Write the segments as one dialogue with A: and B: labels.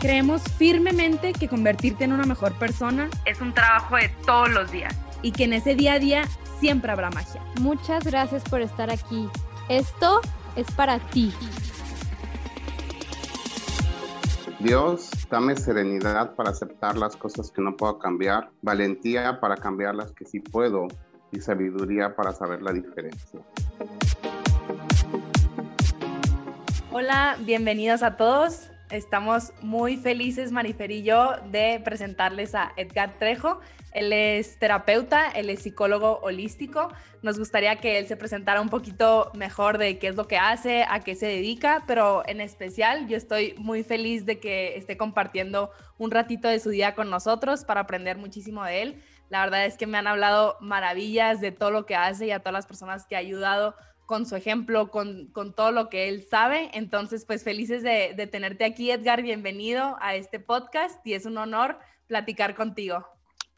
A: Creemos firmemente que convertirte en una mejor persona
B: es un trabajo de todos los días
A: y que en ese día a día siempre habrá magia.
C: Muchas gracias por estar aquí. Esto es para ti.
D: Dios, dame serenidad para aceptar las cosas que no puedo cambiar, valentía para cambiar las que sí puedo y sabiduría para saber la diferencia.
A: Hola, bienvenidos a todos. Estamos muy felices, Marifer y yo, de presentarles a Edgar Trejo. Él es terapeuta, él es psicólogo holístico. Nos gustaría que él se presentara un poquito mejor de qué es lo que hace, a qué se dedica, pero en especial yo estoy muy feliz de que esté compartiendo un ratito de su día con nosotros para aprender muchísimo de él. La verdad es que me han hablado maravillas de todo lo que hace y a todas las personas que ha ayudado con su ejemplo, con, todo lo que él sabe. Entonces, pues felices de, de, tenerte aquí, Edgar. Bienvenido a este podcast y es un honor platicar contigo.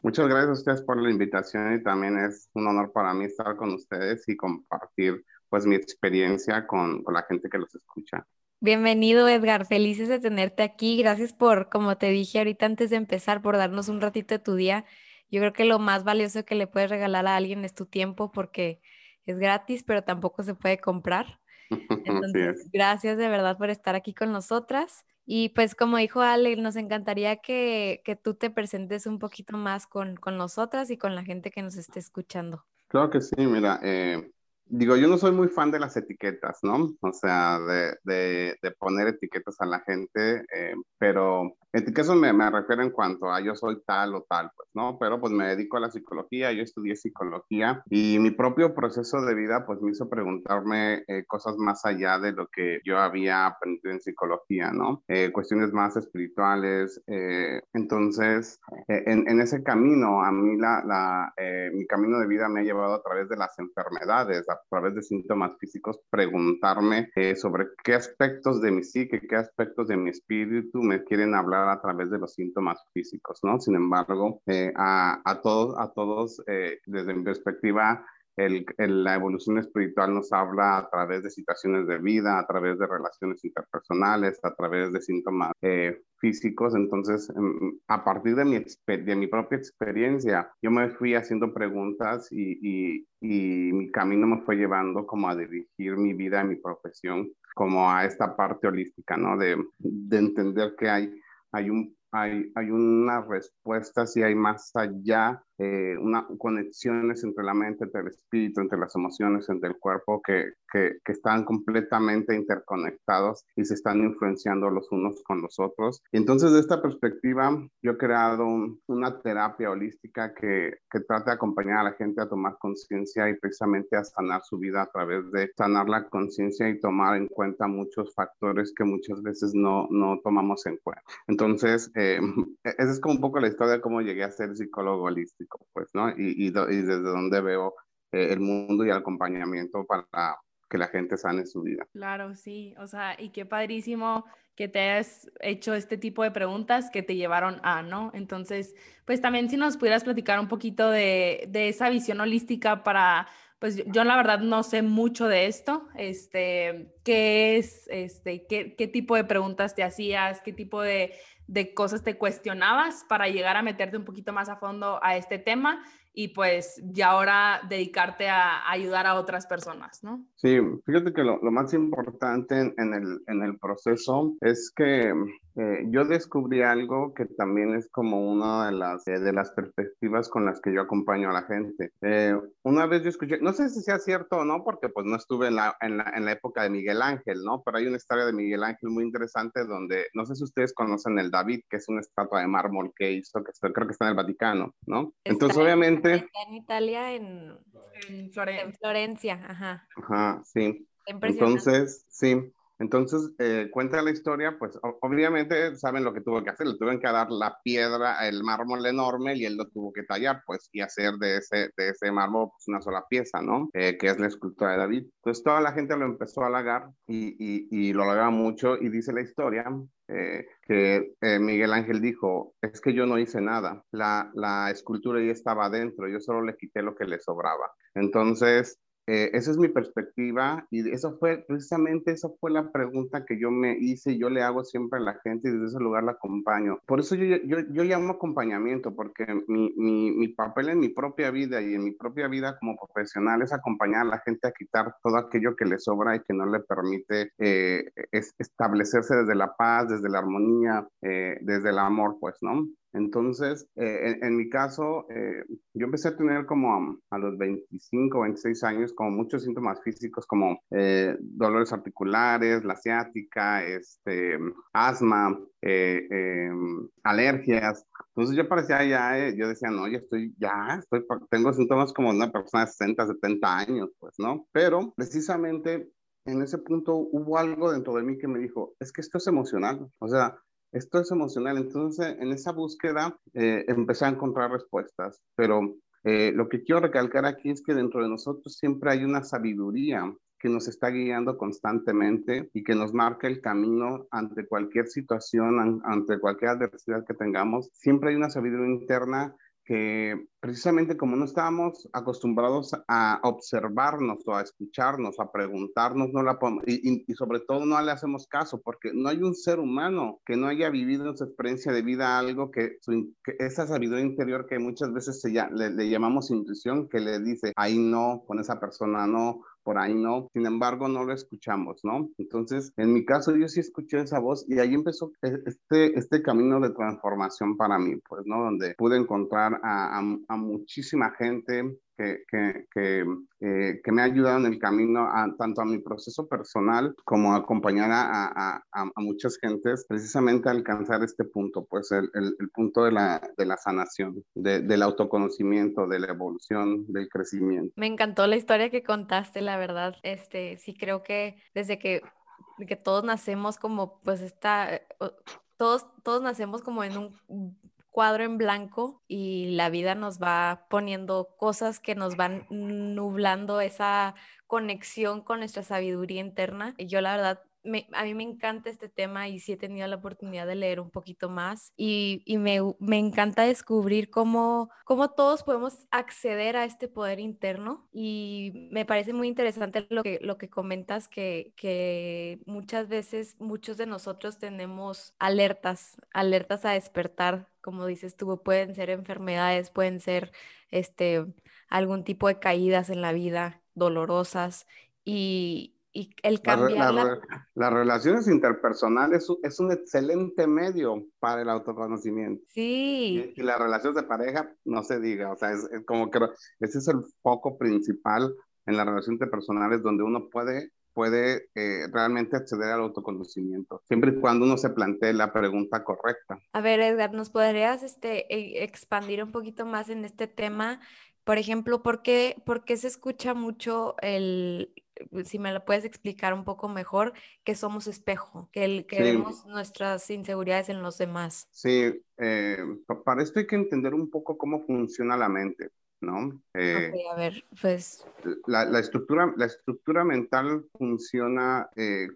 D: Muchas gracias a ustedes por la invitación y también es un honor para mí estar con ustedes y compartir pues mi experiencia con, con la gente que los escucha.
C: Bienvenido Edgar, felices de tenerte aquí. Gracias por, como te dije ahorita antes de empezar, por darnos un ratito de tu día. Yo creo que lo más valioso que le puedes regalar a alguien es tu tiempo porque es gratis, pero tampoco se puede comprar. Entonces, gracias de verdad por estar aquí con nosotras. Y pues como dijo Ale, nos encantaría que, que tú te presentes un poquito más con, con, nosotras y con la gente que nos esté escuchando.
D: Claro que sí, mira, eh, digo, yo no soy muy fan de las etiquetas, ¿no? O sea, de, de, de poner etiquetas a la gente, eh, pero etiquetas me, me refiero en cuanto a yo soy tal o tal, pues, ¿no? Pero pues me dedico a la psicología, yo estudié psicología y mi propio proceso de vida pues me hizo preguntarme eh, cosas más allá de lo que yo había aprendido en psicología, ¿no? Eh, cuestiones más espirituales. entonces, en, en, ese camino, a mí la, la mi camino de vida me ha llevado a través de las enfermedades, a través de síntomas físicos, preguntarme eh, sobre qué aspectos de mi psique, qué aspectos de mi espíritu me quieren hablar a través de los síntomas físicos, ¿no? Sin embargo, eh, a, a, todos, a todos eh, desde mi perspectiva, el, la evolución espiritual nos habla a través de situaciones de vida, a través de relaciones interpersonales, a través de síntomas eh, físicos. Entonces, em, a partir de mi, de mi propia experiencia, yo me fui haciendo preguntas y, y, y, mi camino me fue llevando como a dirigir mi vida, mi profesión, como a esta parte holística, ¿no? De, de entender que hay, hay un hay, hay una respuesta si hay más allá eh, una, conexiones entre la mente, entre el espíritu, entre las emociones, entre el cuerpo, que, que, que, están completamente interconectados y se están influenciando los unos con los otros. Y entonces, de esta perspectiva, yo he creado una terapia holística que, que trata de acompañar a la gente a tomar conciencia y precisamente a sanar su vida a través de sanar la conciencia y tomar en cuenta muchos factores que muchas veces no, no tomamos en cuenta. Entonces, eh, esa es como un poco la historia de cómo llegué a ser psicólogo holístico pues, ¿no? Y, y, desde donde veo eh, el mundo y el acompañamiento para que la gente sane su vida.
A: Claro, sí, o sea, y qué padrísimo que te hayas hecho este tipo de preguntas que te llevaron a, ¿no? Entonces, pues también si nos pudieras platicar un poquito de, de esa visión holística para, pues yo la verdad no sé mucho de esto, este, ¿qué es, este, qué, qué tipo de preguntas te hacías, qué tipo de, de cosas te cuestionabas para llegar a meterte un poquito más a fondo a este tema y pues ya ahora dedicarte a, ayudar a otras personas, ¿no?
D: Sí, fíjate que lo, más importante en, el, proceso es que eh, yo descubrí algo que también es como una de las, eh, de las perspectivas con las que yo acompaño a la gente. Eh, una vez yo escuché, no sé si sea cierto o no, porque pues no estuve en la, en la, en la época de Miguel Ángel, ¿no? Pero hay una historia de Miguel Ángel muy interesante donde, no sé si ustedes conocen el David, que es una estatua de mármol que hizo, que creo que está en el Vaticano, ¿no? Entonces, obviamente...
C: Está en Italia, en, en, Florencia. en Florencia, ajá.
D: Ajá, sí. Entonces, sí. Entonces, eh, cuenta la historia, pues obviamente saben lo que tuvo que hacer, le tuvieron que dar la piedra, el mármol enorme y él lo tuvo que tallar, pues, y hacer de ese, de ese mármol pues, una sola pieza, ¿no? Eh, que es la escultura de David. Entonces, toda la gente lo empezó a halagar y, y, lo halagaba mucho y dice la historia eh, que Miguel Ángel dijo, es que yo no hice nada, la, la escultura ya estaba adentro, yo solo le quité lo que le sobraba. Entonces, eh, esa es mi perspectiva y eso fue precisamente esa fue la pregunta que yo me hice y yo le hago siempre a la gente y desde ese lugar la acompaño. Por eso yo, yo, yo llamo acompañamiento porque mi, mi, mi, papel en mi propia vida y en mi propia vida como profesional es acompañar a la gente a quitar todo aquello que le sobra y que no le permite eh, es, establecerse desde la paz, desde la armonía, eh, desde el amor, pues, ¿no? Entonces, eh, en, mi caso, eh, yo empecé a tener como a, los 25, 26 años, como muchos síntomas físicos como eh, dolores articulares, la ciática, este, asma, em, alergias. Entonces yo parecía ya, yo decía, no, ya estoy, ya estoy, tengo síntomas como una persona de 60, 70 años, pues, ¿no? Pero precisamente en ese punto hubo algo dentro de mí que me dijo, es que esto es emocional. O sea, esto es emocional. Entonces, en esa búsqueda eh, empecé a encontrar respuestas, pero eh, lo que quiero recalcar aquí es que dentro de nosotros siempre hay una sabiduría que nos está guiando constantemente y que nos marca el camino ante cualquier situación, ante cualquier adversidad que tengamos. Siempre hay una sabiduría interna que precisamente como no estábamos acostumbrados a observarnos o a escucharnos, a preguntarnos, no la y, y, sobre todo no le hacemos caso, porque no hay un ser humano que no haya vivido en su experiencia de vida algo que, esa sabiduría interior que muchas veces se, le, le llamamos intuición, que le dice, ahí no, con esa persona no, por ahí no, sin embargo no lo escuchamos, ¿no? Entonces, en mi caso yo sí escuché esa voz y ahí empezó e, este, este camino de transformación para mí, pues, ¿no? Donde pude encontrar a, a, a muchísima gente que, que, eh, que, me ha ayudado en el camino, a, tanto a mi proceso personal como a acompañar a, a, a, muchas gentes, precisamente a alcanzar este punto, pues el, el, el punto de la, de la sanación, de, del autoconocimiento, de la evolución, del crecimiento.
C: Me encantó la historia que contaste, la verdad. Este, sí creo que desde que, que todos nacemos como, pues, está, todos, todos nacemos como en un cuadro en blanco y la vida nos va poniendo cosas que nos van nublando esa conexión con nuestra sabiduría interna. Y yo la verdad a mí me encanta este tema y sí he tenido la oportunidad de leer un poquito más y, y me, me, encanta descubrir cómo, cómo todos podemos acceder a este poder interno y me parece muy interesante lo que, lo que comentas que, que muchas veces muchos de nosotros tenemos alertas, alertas a despertar, como dices tú, pueden ser enfermedades, pueden ser este, algún tipo de caídas en la vida dolorosas y, y el cambiar
D: la, las relaciones interpersonales es, un excelente medio para el autoconocimiento.
C: Sí.
D: Y, las relaciones de pareja, no se diga, o sea, es, como que ese es el foco principal en las relaciones interpersonales donde uno puede puede eh, realmente acceder al autoconocimiento, siempre y cuando uno se plantee la pregunta correcta.
C: A ver, Edgar, ¿nos podrías este, e, expandir un poquito más en este tema? Por ejemplo, ¿por qué, ¿por qué se escucha mucho el, si me lo puedes explicar un poco mejor, que somos espejo, que, el, que vemos nuestras inseguridades en los demás.
D: Sí, eh, para esto hay que entender un poco cómo funciona la mente, ¿no?
C: Eh, a ver, pues...
D: La, la, estructura, la estructura mental funciona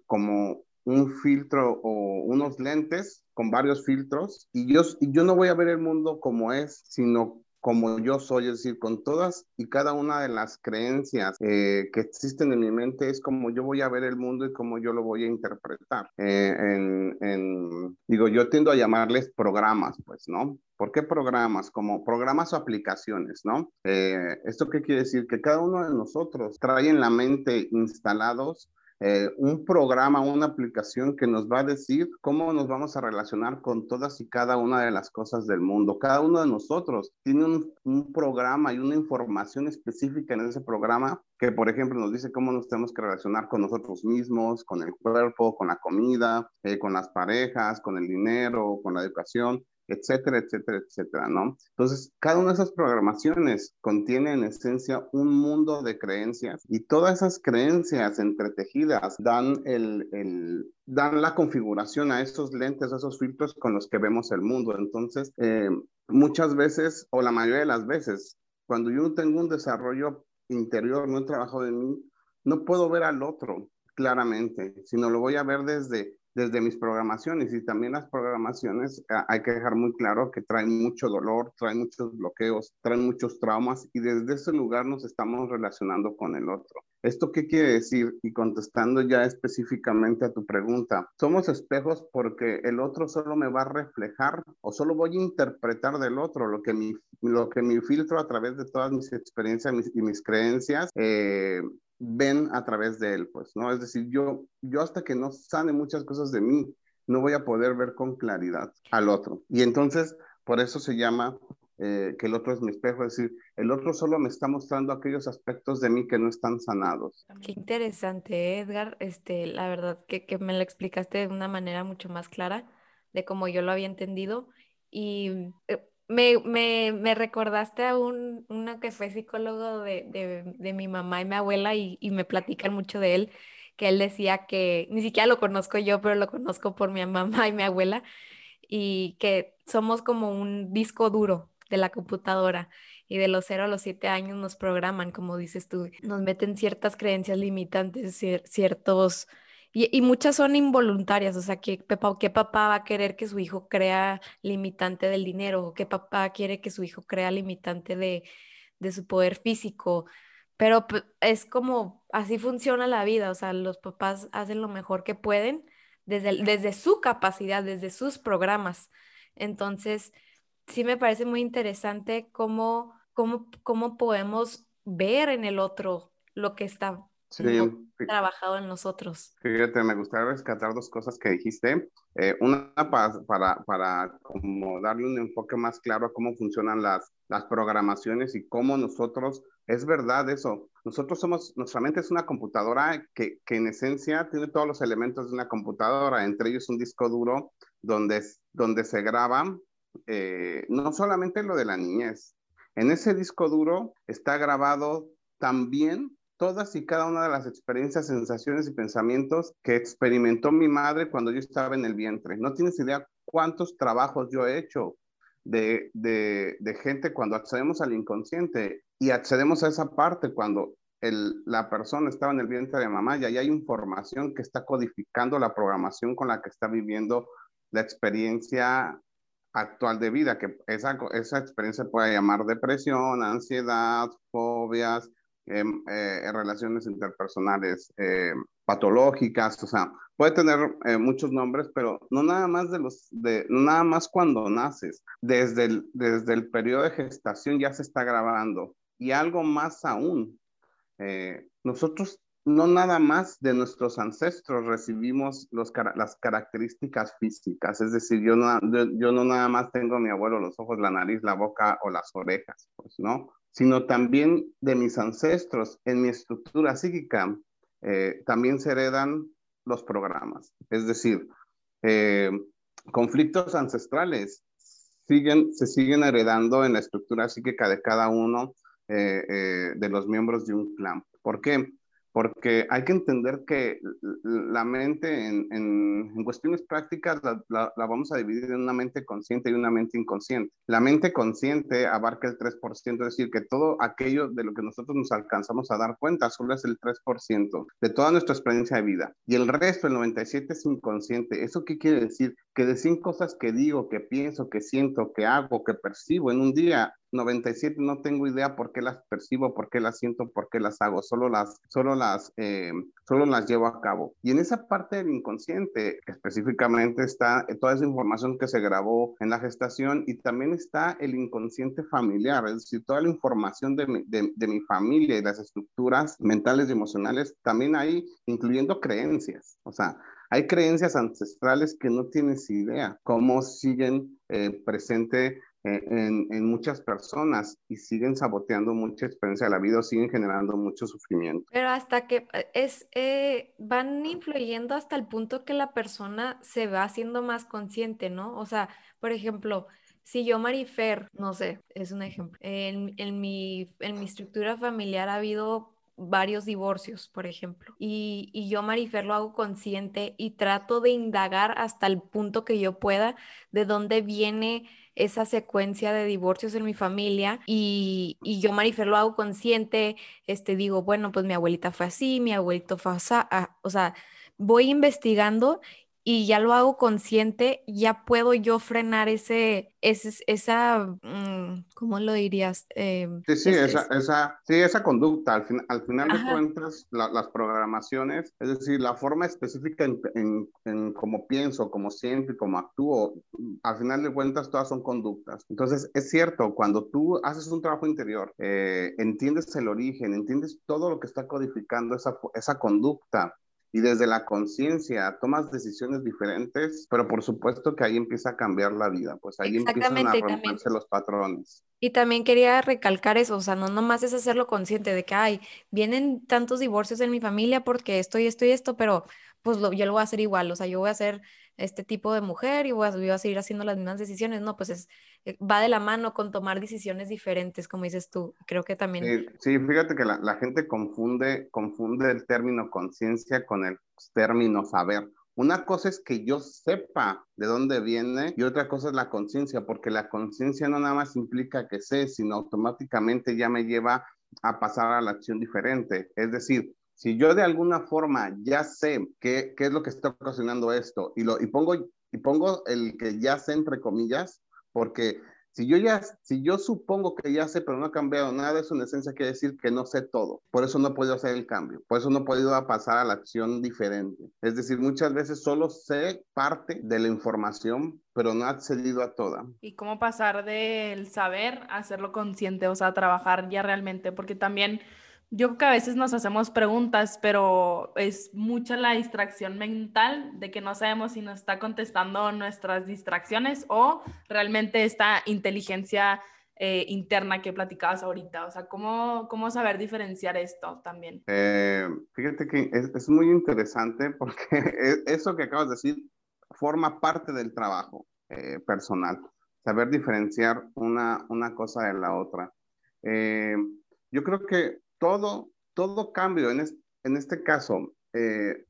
D: como un filtro o unos lentes con varios filtros y yo, yo no voy a ver el mundo como es, sino como yo soy, es decir, con todas y cada una de las creencias eh, que existen en mi mente es como yo voy a ver el mundo y como yo lo voy a interpretar. Eh, en, digo, yo tiendo a llamarles programas, pues, ¿no? ¿Por qué programas? Como programas o aplicaciones, ¿no? Eh, ¿Esto qué quiere decir? Que cada uno de nosotros trae en la mente instalados eh, un programa, una aplicación que nos va a decir cómo nos vamos a relacionar con todas y cada una de las cosas del mundo. Cada uno de nosotros tiene un, programa y una información específica en ese programa que, por ejemplo, nos dice cómo nos tenemos que relacionar con nosotros mismos, con el cuerpo, con la comida, eh, con las parejas, con el dinero, con la educación. Etcétera, etcétera, etcétera, ¿no? Entonces, cada una de esas programaciones contiene en esencia un mundo de creencias y todas esas creencias entretejidas dan, el, el dan la configuración a esos lentes, a esos filtros con los que vemos el mundo. Entonces, eh, muchas veces, o la mayoría de las veces, cuando yo tengo un desarrollo interior, no he trabajado en mí, no puedo ver al otro claramente, sino lo voy a ver desde desde mis programaciones y también las programaciones ah, hay que dejar muy claro que traen mucho dolor, traen muchos bloqueos, traen muchos traumas y desde ese lugar nos estamos relacionando con el otro. ¿Esto qué quiere decir? Y contestando ya específicamente a tu pregunta, somos espejos porque el otro solo me va a reflejar o solo voy a interpretar del otro lo que mi, lo que mi filtro a través de todas mis experiencias y mis creencias eh, ven a través de él, pues, ¿no? Es decir, yo, yo hasta que no sane muchas cosas de mí, no voy a poder ver con claridad al otro. Y entonces, por eso se llama eh, que el otro es mi espejo, es decir, el otro solo me está mostrando aquellos aspectos de mí que no están sanados.
C: Qué interesante, Edgar. Este, la verdad que, que me lo explicaste de una manera mucho más clara de cómo yo lo había entendido. Y eh, me, me, me, recordaste a un, una que fue psicólogo de, de, de mi mamá y mi abuela y, y, me platican mucho de él, que él decía que, ni siquiera lo conozco yo, pero lo conozco por mi mamá y mi abuela, y que somos como un disco duro de la computadora y de los 0 a los 7 años nos programan, como dices tú, nos meten ciertas creencias limitantes, ciertos y, muchas son involuntarias, o sea, ¿qué papá, ¿qué papá va a querer que su hijo crea limitante del dinero? ¿Qué papá quiere que su hijo crea limitante de, de su poder físico? Pero es como, así funciona la vida, o sea, los papás hacen lo mejor que pueden desde, desde su capacidad, desde sus programas. Entonces, sí me parece muy interesante cómo, cómo, cómo podemos ver en el otro lo que está
D: Sí,
C: trabajado en nosotros.
D: Fíjate, me gustaría rescatar dos cosas que dijiste. Eh, una para, para, para como darle un enfoque más claro a cómo funcionan las, las programaciones y cómo nosotros, es verdad eso, nosotros somos, nuestra mente es una computadora que, que en esencia tiene todos los elementos de una computadora, entre ellos un disco duro donde, donde se graba eh, no solamente lo de la niñez, en ese disco duro está grabado también todas y cada una de las experiencias, sensaciones y pensamientos que experimentó mi madre cuando yo estaba en el vientre. No tienes idea cuántos trabajos yo he hecho de, de, gente cuando accedemos al inconsciente y accedemos a esa parte cuando el, la persona estaba en el vientre de mamá y ahí hay información que está codificando la programación con la que está viviendo la experiencia actual de vida, que esa, esa experiencia puede llamar depresión, ansiedad, fobias, eh, relaciones interpersonales eh, patológicas, o sea, puede tener eh, muchos nombres, pero no nada más de los, de, nada más cuando naces, desde el, desde el periodo de gestación ya se está grabando y algo más aún. nosotros no nada más de nuestros ancestros recibimos los, las características físicas, es decir, yo no, yo no nada más tengo a mi abuelo los ojos, la nariz, la boca o las orejas, pues, ¿no? Sino también de mis ancestros. En mi estructura psíquica eh, también se heredan los programas. Es decir, eh, conflictos ancestrales siguen, se siguen heredando en la estructura psíquica de cada uno eh, de los miembros de un clan. ¿Por qué? Porque hay que entender que la mente en, cuestiones prácticas la, la, vamos a dividir en una mente consciente y una mente inconsciente. La mente consciente abarca el 3%, es decir, que todo aquello de lo que nosotros nos alcanzamos a dar cuenta solo es el 3% de toda nuestra experiencia de vida. Y el resto, el 97%, es inconsciente. ¿Eso qué quiere decir? Que de 100 cosas que digo, que pienso, que siento, que hago, que percibo en un día, 97 no tengo idea por qué las percibo, por qué las siento, por qué las hago, solo las, solo las, eh, solo las llevo a cabo. Y en esa parte del inconsciente específicamente está toda esa información que se grabó en la gestación y también está el inconsciente familiar, es decir, toda la información de mi, de, de mi familia y las estructuras mentales y emocionales también ahí, incluyendo creencias. O sea, hay creencias ancestrales que no tienes idea cómo siguen eh, presente eh, en, en, muchas personas y siguen saboteando mucha experiencia de la vida o siguen generando mucho sufrimiento.
C: Pero hasta que eh, es, eh, van influyendo hasta el punto que la persona se va haciendo más consciente, ¿no? O sea, por ejemplo, si yo, Marifer, no sé, es un ejemplo, en, en, mi, en mi estructura familiar ha habido varios divorcios, por ejemplo. Y, y, yo, Marifer, lo hago consciente y trato de indagar hasta el punto que yo pueda de dónde viene esa secuencia de divorcios en mi familia y, y yo, Marifer, lo hago consciente, este, digo, bueno, pues mi abuelita fue así, mi abuelito fue así, ah, o sea, voy investigando y ya lo hago consciente, ya puedo yo frenar ese, ese esa, mm, ¿cómo lo dirías?
D: Eh, sí, sí, esa, esa, sí, esa conducta, al, fin, al final de cuentas, las programaciones, es decir, la forma específica en, en, en, cómo pienso, cómo siento y cómo actúo, al final de cuentas todas son conductas. Entonces, es cierto, cuando tú haces un trabajo interior, eh, entiendes el origen, entiendes todo lo que está codificando esa, esa conducta, y desde la conciencia tomas decisiones diferentes, pero por supuesto que ahí empieza a cambiar la vida, pues ahí empiezan a romperse los patrones.
C: Y también quería recalcar eso, o sea, no nomás es hacerlo consciente de que, ay, vienen tantos divorcios en mi familia porque esto y esto y esto, pero pues lo, yo lo voy a hacer igual, o sea, yo voy a hacer este tipo de mujer y voy a, seguir haciendo las mismas decisiones. No, pues es, va de la mano con tomar decisiones diferentes, como dices tú. Creo que también...
D: Sí, fíjate que la, la, gente confunde, confunde el término conciencia con el término saber. Una cosa es que yo sepa de dónde viene y otra cosa es la conciencia, porque la conciencia no nada más implica que sé, sino automáticamente ya me lleva a pasar a la acción diferente. Es decir, si yo de alguna forma ya sé qué, qué es lo que está ocasionando esto y, lo, y, pongo, y pongo el que ya sé entre comillas, porque si yo ya, si yo supongo que ya sé, pero no ha cambiado nada, eso en esencia quiere decir que no sé todo. Por eso no he podido hacer el cambio. Por eso no he podido pasar a la acción diferente. Es decir, muchas veces solo sé parte de la información, pero no ha accedido a toda.
A: ¿Y cómo pasar del saber a hacerlo consciente? O sea, trabajar ya realmente, porque también yo creo que a veces nos hacemos preguntas, pero es mucha la distracción mental de que no sabemos si nos está contestando nuestras distracciones o realmente esta inteligencia eh, interna que platicabas ahorita. O sea, ¿cómo, cómo saber diferenciar esto también?
D: Eh, fíjate que es, es, muy interesante porque e, eso que acabas de decir forma parte del trabajo eh, personal. Saber diferenciar una, una cosa de la otra. yo creo que todo, todo cambio en, este caso, eh,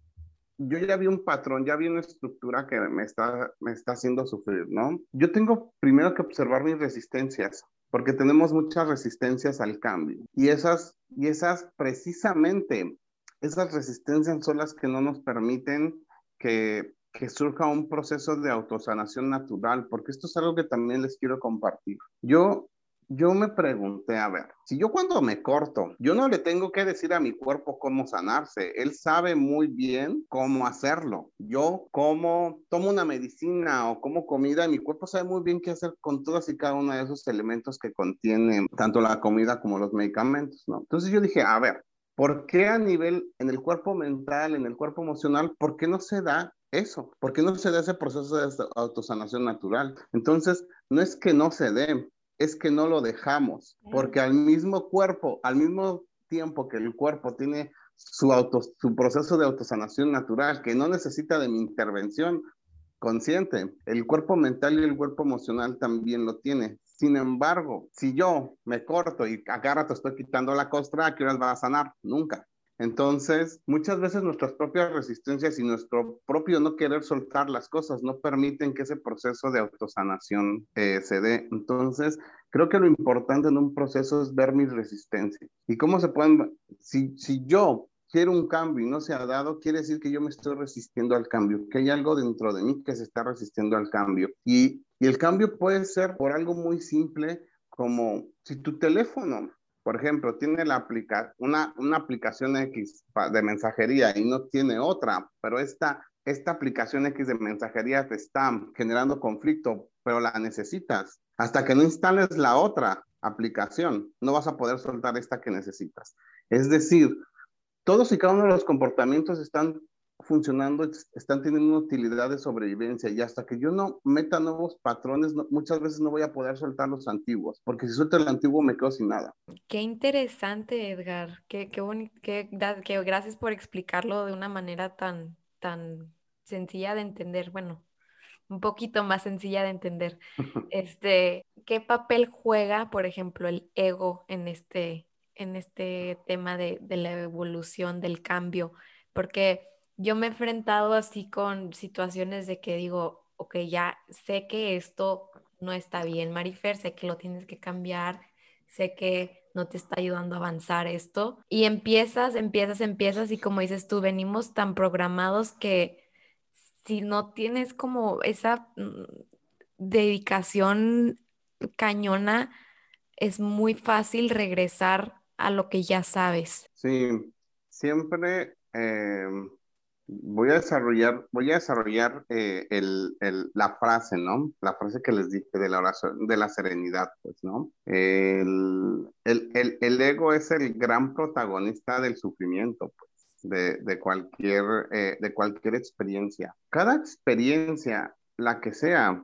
D: yo ya vi un patrón, ya vi una estructura que me está, me está haciendo sufrir, ¿no? Yo tengo primero que observar mis resistencias, porque tenemos muchas resistencias al cambio. Y esas, y esas precisamente, esas resistencias son las que no nos permiten que, que surja un proceso de autosanación natural, porque esto es algo que también les quiero compartir. Yo yo me pregunté, a ver, si yo cuando me corto, yo no le tengo que decir a mi cuerpo cómo sanarse, él sabe muy bien cómo hacerlo. Yo como tomo una medicina o como comida, mi cuerpo sabe muy bien qué hacer con todos y cada uno de esos elementos que contienen tanto la comida como los medicamentos, ¿no? Entonces yo dije, a ver, ¿por qué a nivel en el cuerpo mental, en el cuerpo emocional, por qué no se da eso? ¿Por qué no se da ese proceso de autosanación natural? Entonces, no es que no se dé, es que no lo dejamos, porque al mismo cuerpo, al mismo tiempo que el cuerpo tiene su, auto, su proceso de autosanación natural, que no necesita de mi intervención consciente, el cuerpo mental y el cuerpo emocional también lo tiene. Sin embargo, si yo me corto y a cada rato estoy quitando la costra, ¿a qué horas va a sanar? Nunca. Entonces, muchas veces nuestras propias resistencias y nuestro propio no querer soltar las cosas no permiten que ese proceso de autosanación eh, se dé. Entonces, creo que lo importante en un proceso es ver mis resistencias. ¿Y cómo se pueden, si, si yo quiero un cambio y no se ha dado, quiere decir que yo me estoy resistiendo al cambio, que hay algo dentro de mí que se está resistiendo al cambio. Y, y el cambio puede ser por algo muy simple como si tu teléfono por ejemplo, tiene la aplica una, una aplicación X de mensajería y no tiene otra, pero esta, esta aplicación X de mensajería te está generando conflicto, pero la necesitas. Hasta que no instales la otra aplicación, no vas a poder soltar esta que necesitas. Es decir, todos y cada uno de los comportamientos están funcionando, están teniendo una utilidad de sobrevivencia y hasta que yo no meta nuevos patrones, muchas veces no voy a poder soltar los antiguos, porque si suelto el antiguo me quedo sin nada.
C: Qué interesante, Edgar. Qué, qué bonito, qué, qué, gracias por explicarlo de una manera tan, tan sencilla de entender. Bueno, un poquito más sencilla de entender. Este, ¿qué papel juega, por ejemplo, el ego en este, en este tema de, de la evolución, del cambio? Porque yo me he enfrentado así con situaciones de que digo, ok, ya sé que esto no está bien, Marifer, sé que lo tienes que cambiar, sé que no te está ayudando a avanzar esto. Y empiezas, empiezas, empiezas y como dices tú, venimos tan programados que si no tienes como esa mm, dedicación cañona, es muy fácil regresar a lo que ya sabes.
D: Sí, siempre em, voy a desarrollar, voy a desarrollar eh, el, el, la frase, ¿no? La frase que les dije de la oración, de la serenidad, pues, ¿no? El, el, ego es el gran protagonista del sufrimiento, pues de, de cualquier, eh, de cualquier experiencia. Cada experiencia, la que sea,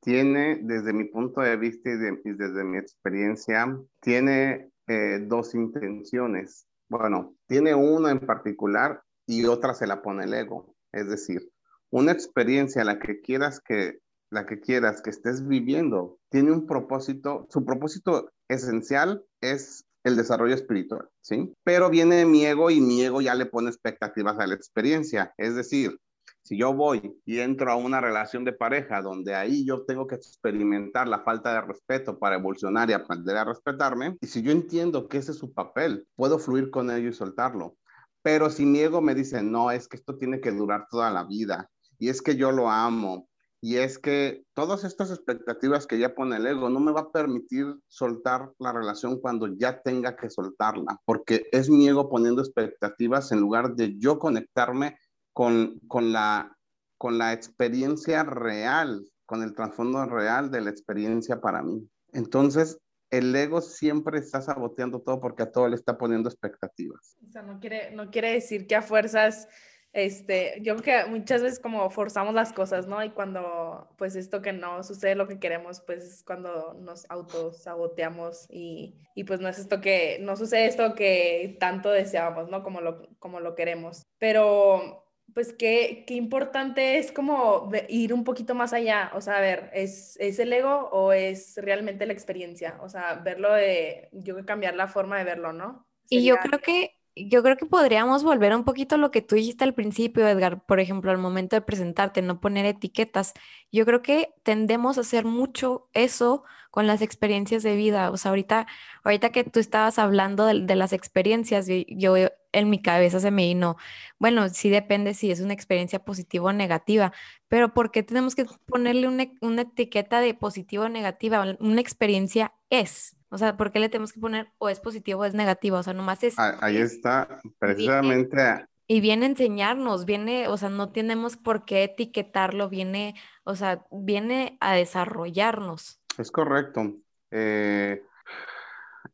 D: tiene, desde mi punto de vista y, desde mi experiencia, tiene eh, dos intenciones. Bueno, tiene una en particular y otra se la pone el ego. Es decir, una experiencia, la que quieras que, la que quieras que estés viviendo, tiene un propósito, su propósito esencial es el desarrollo espiritual, ¿sí? Pero viene mi ego y mi ego ya le pone expectativas a la experiencia. Es decir, si yo voy y entro a una relación de pareja donde ahí yo tengo que experimentar la falta de respeto para evolucionar y aprender a respetarme, y si yo entiendo que ese es su papel, puedo fluir con ello y soltarlo. Pero si mi ego me dice, no, es que esto tiene que durar toda la vida, y es que yo lo amo, y es que todas estas expectativas que ya pone el ego no me va a permitir soltar la relación cuando ya tenga que soltarla, porque es mi ego poniendo expectativas en lugar de yo conectarme con, con, la, con la experiencia real, con el trasfondo real de la experiencia para mí. Entonces, el ego siempre está saboteando todo porque a todo le está poniendo expectativas.
A: O sea, no quiere, no quiere decir que a fuerzas este, yo creo que muchas veces como forzamos las cosas, ¿no? Y cuando pues esto que no sucede lo que queremos, pues es cuando nos autosaboteamos y, y pues no es esto que, no sucede esto que tanto deseábamos, ¿no? Como lo, como lo queremos. Pero pues qué, qué importante es como ir un poquito más allá, o sea, a ver, ¿es, ¿es el ego o es realmente la experiencia? O sea, verlo de, yo que cambiar la forma de verlo, ¿no?
C: Y yo creo que yo creo que podríamos volver un poquito a lo que tú dijiste al principio, Edgar, por ejemplo, al momento de presentarte, no poner etiquetas. Yo creo que tendemos a hacer mucho eso con las experiencias de vida. O sea, ahorita, ahorita que tú estabas hablando de, las experiencias, yo, en mi cabeza se me vino, bueno, sí depende si es una experiencia positiva o negativa, pero ¿por qué tenemos que ponerle una, una etiqueta de positiva o negativa? Una experiencia es. O sea, ¿por qué le tenemos que poner o es positivo o es negativo? O sea, nomás es...
D: Ahí está, precisamente...
C: y viene a enseñarnos, viene, o sea, no tenemos por qué etiquetarlo, viene, o sea, viene a desarrollarnos.
D: Es correcto. Eh,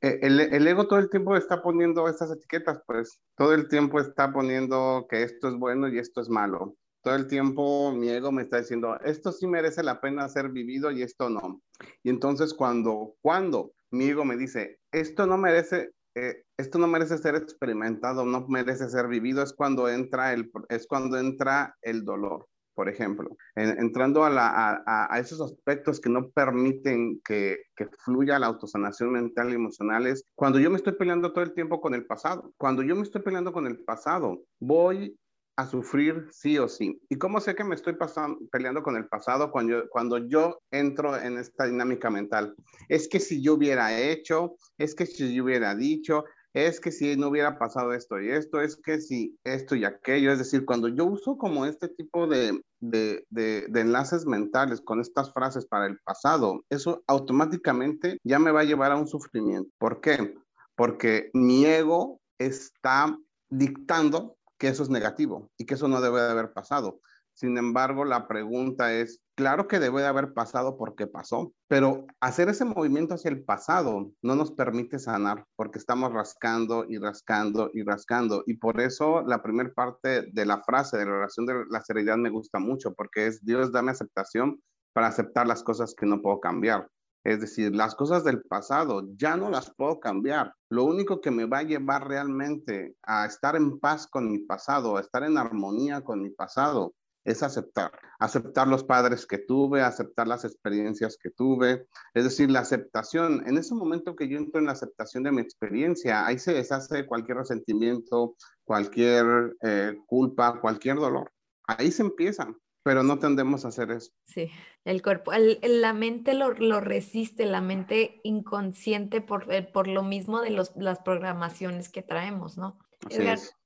D: el, el, ego todo el tiempo está poniendo estas etiquetas, pues todo el tiempo está poniendo que esto es bueno y esto es malo. Todo el tiempo mi ego me está diciendo, esto sí merece la pena ser vivido y esto no. Y entonces cuando, cuando mi ego me dice, esto no merece, eh, esto no merece ser experimentado, no merece ser vivido, es cuando entra el, es cuando entra el dolor, por ejemplo, entrando a, la, a, esos aspectos que no permiten que, que fluya la autosanación mental y emocional, es cuando yo me estoy peleando todo el tiempo con el pasado. Cuando yo me estoy peleando con el pasado, voy a sufrir sí o sí. ¿Y cómo sé que me estoy pasando, peleando con el pasado cuando yo, cuando yo entro en esta dinámica mental? Es que si yo hubiera hecho, es que si yo hubiera dicho, es que si no hubiera pasado esto y esto, es que si esto y aquello. Es decir, cuando yo uso como este tipo de, de, de, enlaces mentales con estas frases para el pasado, eso automáticamente ya me va a llevar a un sufrimiento. ¿Por qué? Porque mi ego está dictando que eso es negativo y que eso no debe de haber pasado. Sin embargo, la pregunta es, Claro que debe de haber pasado porque pasó, pero hacer ese movimiento hacia el pasado no nos permite sanar porque estamos rascando y rascando y rascando. Y por eso la primera parte de la frase de la oración de la serenidad me gusta mucho porque es Dios dame aceptación para aceptar las cosas que no puedo cambiar. Es decir, las cosas del pasado ya no las puedo cambiar. Lo único que me va a llevar realmente a estar en paz con mi pasado, a estar en armonía con mi pasado, es aceptar, aceptar los padres que tuve, aceptar las experiencias que tuve, es decir, la aceptación. En ese momento que yo entro en la aceptación de mi experiencia, ahí se deshace cualquier resentimiento, cualquier eh, culpa, cualquier dolor. Ahí se empieza, pero no tendemos a hacer eso.
C: Sí, el cuerpo, la mente lo, lo, resiste, la mente inconsciente por, eh, por lo mismo de los, las programaciones que traemos, ¿no?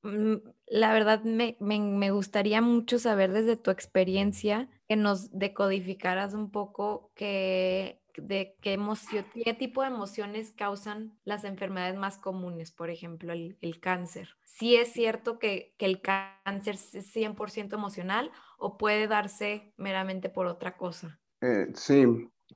C: Mm, la verdad me, me, gustaría mucho saber desde tu experiencia que nos decodificaras un poco que, de qué, emoción, qué tipo de emociones causan las enfermedades más comunes, por ejemplo, el, el cáncer. Si es cierto que, que, el cáncer es 100% emocional o puede darse meramente por otra cosa.
D: Eh, sí,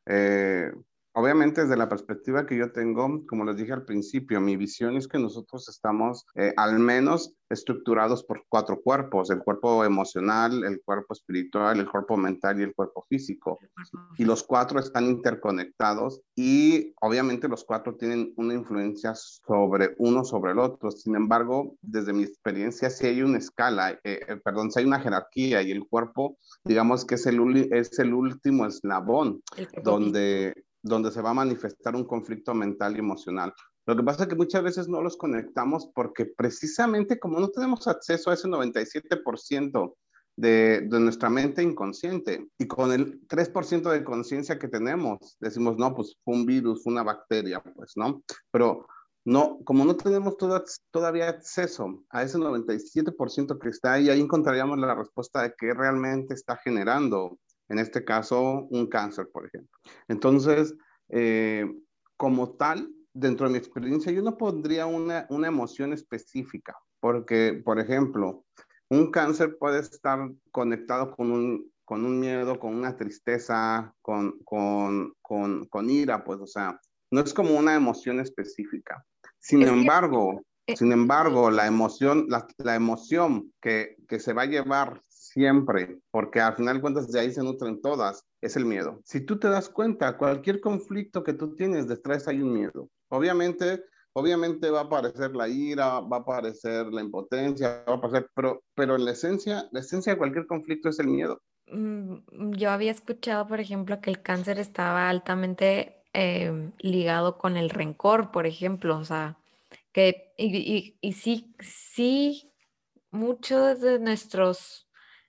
D: eh, Obviamente, desde la perspectiva que yo tengo, como les dije al principio, mi visión es que nosotros estamos eh, al menos estructurados por cuatro cuerpos, el cuerpo emocional, el cuerpo espiritual, el cuerpo mental y el cuerpo físico. Y los cuatro están interconectados y obviamente los cuatro tienen una influencia sobre uno sobre el otro. Sin embargo, desde mi experiencia, si hay una escala, eh, eh, perdón, si hay una jerarquía y el cuerpo, digamos que es el, es el último eslabón donde donde se va a manifestar un conflicto mental y emocional. Lo que pasa es que muchas veces no los conectamos porque precisamente como no tenemos acceso a ese 97% de, nuestra mente inconsciente y con el 3% de conciencia que tenemos, decimos, no, pues fue un virus, una bacteria, pues, ¿no? Pero no, como no tenemos todavía acceso a ese 97% que está ahí, ahí encontraríamos la respuesta de qué realmente está generando en este caso un cáncer, por ejemplo. Entonces, eh, como tal, dentro de mi experiencia, yo no pondría una, una emoción específica, porque, por ejemplo, un cáncer puede estar conectado con un, con un miedo, con una tristeza, con, con, con, con ira, pues, o sea, no es como una emoción específica. Sin embargo, eh, sin embargo, la emoción, la, la emoción que, que, se va a llevar siempre, porque al final cuentas de ahí se nutren todas, es el miedo. Si tú te das cuenta, cualquier conflicto que tú tienes detrás hay un miedo. Obviamente, obviamente va a aparecer la ira, va a aparecer la impotencia, va a aparecer, pero, pero en la esencia, la esencia de cualquier conflicto es el miedo.
C: Mm, yo había escuchado, por ejemplo, que el cáncer estaba altamente eh, ligado con el rencor, por ejemplo, o sea, que, y, y, y sí, sí, muchos de nuestros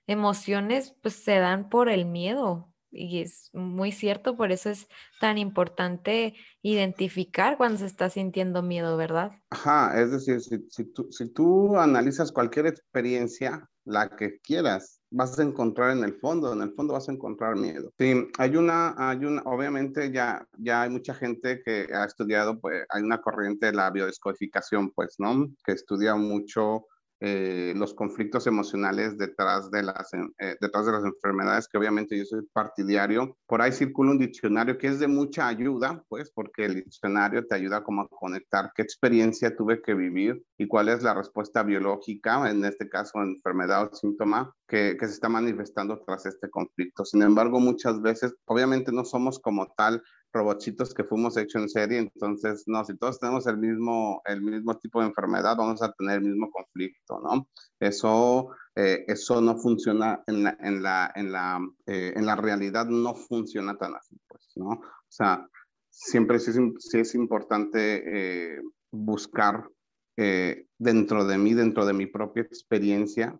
C: emociones pues se dan por el miedo y es muy cierto, por eso es tan importante identificar cuando se está sintiendo miedo, ¿verdad?
D: Ajá, es decir, si, si, tú, si tú analizas cualquier experiencia, la que quieras, vas a encontrar en el fondo, en el fondo vas a encontrar miedo. Sí, hay una, hay una, obviamente ya, ya hay mucha gente que ha estudiado, pues hay una corriente de la biodescodificación, pues, ¿no? Que estudia mucho eh, los conflictos emocionales detrás de, las, eh, detrás de las enfermedades, que obviamente yo soy partidario. Por ahí circula un diccionario que es de mucha ayuda, pues, porque el diccionario te ayuda como a conectar qué experiencia tuve que vivir y cuál es la respuesta biológica, en este caso enfermedad o síntoma, que, que se está manifestando tras este conflicto. Sin embargo, muchas veces, obviamente no somos como tal robotitos que fuimos hechos en serie, entonces, no, si todos tenemos el mismo, el mismo tipo de enfermedad, vamos a tener el mismo conflicto, ¿no? Eso, eh, eso no funciona en la, en la, en la, eh, en la realidad, no funciona tan así, pues, ¿no? O sea, siempre sí, sí es importante eh, buscar dentro de mí, dentro de mi propia experiencia,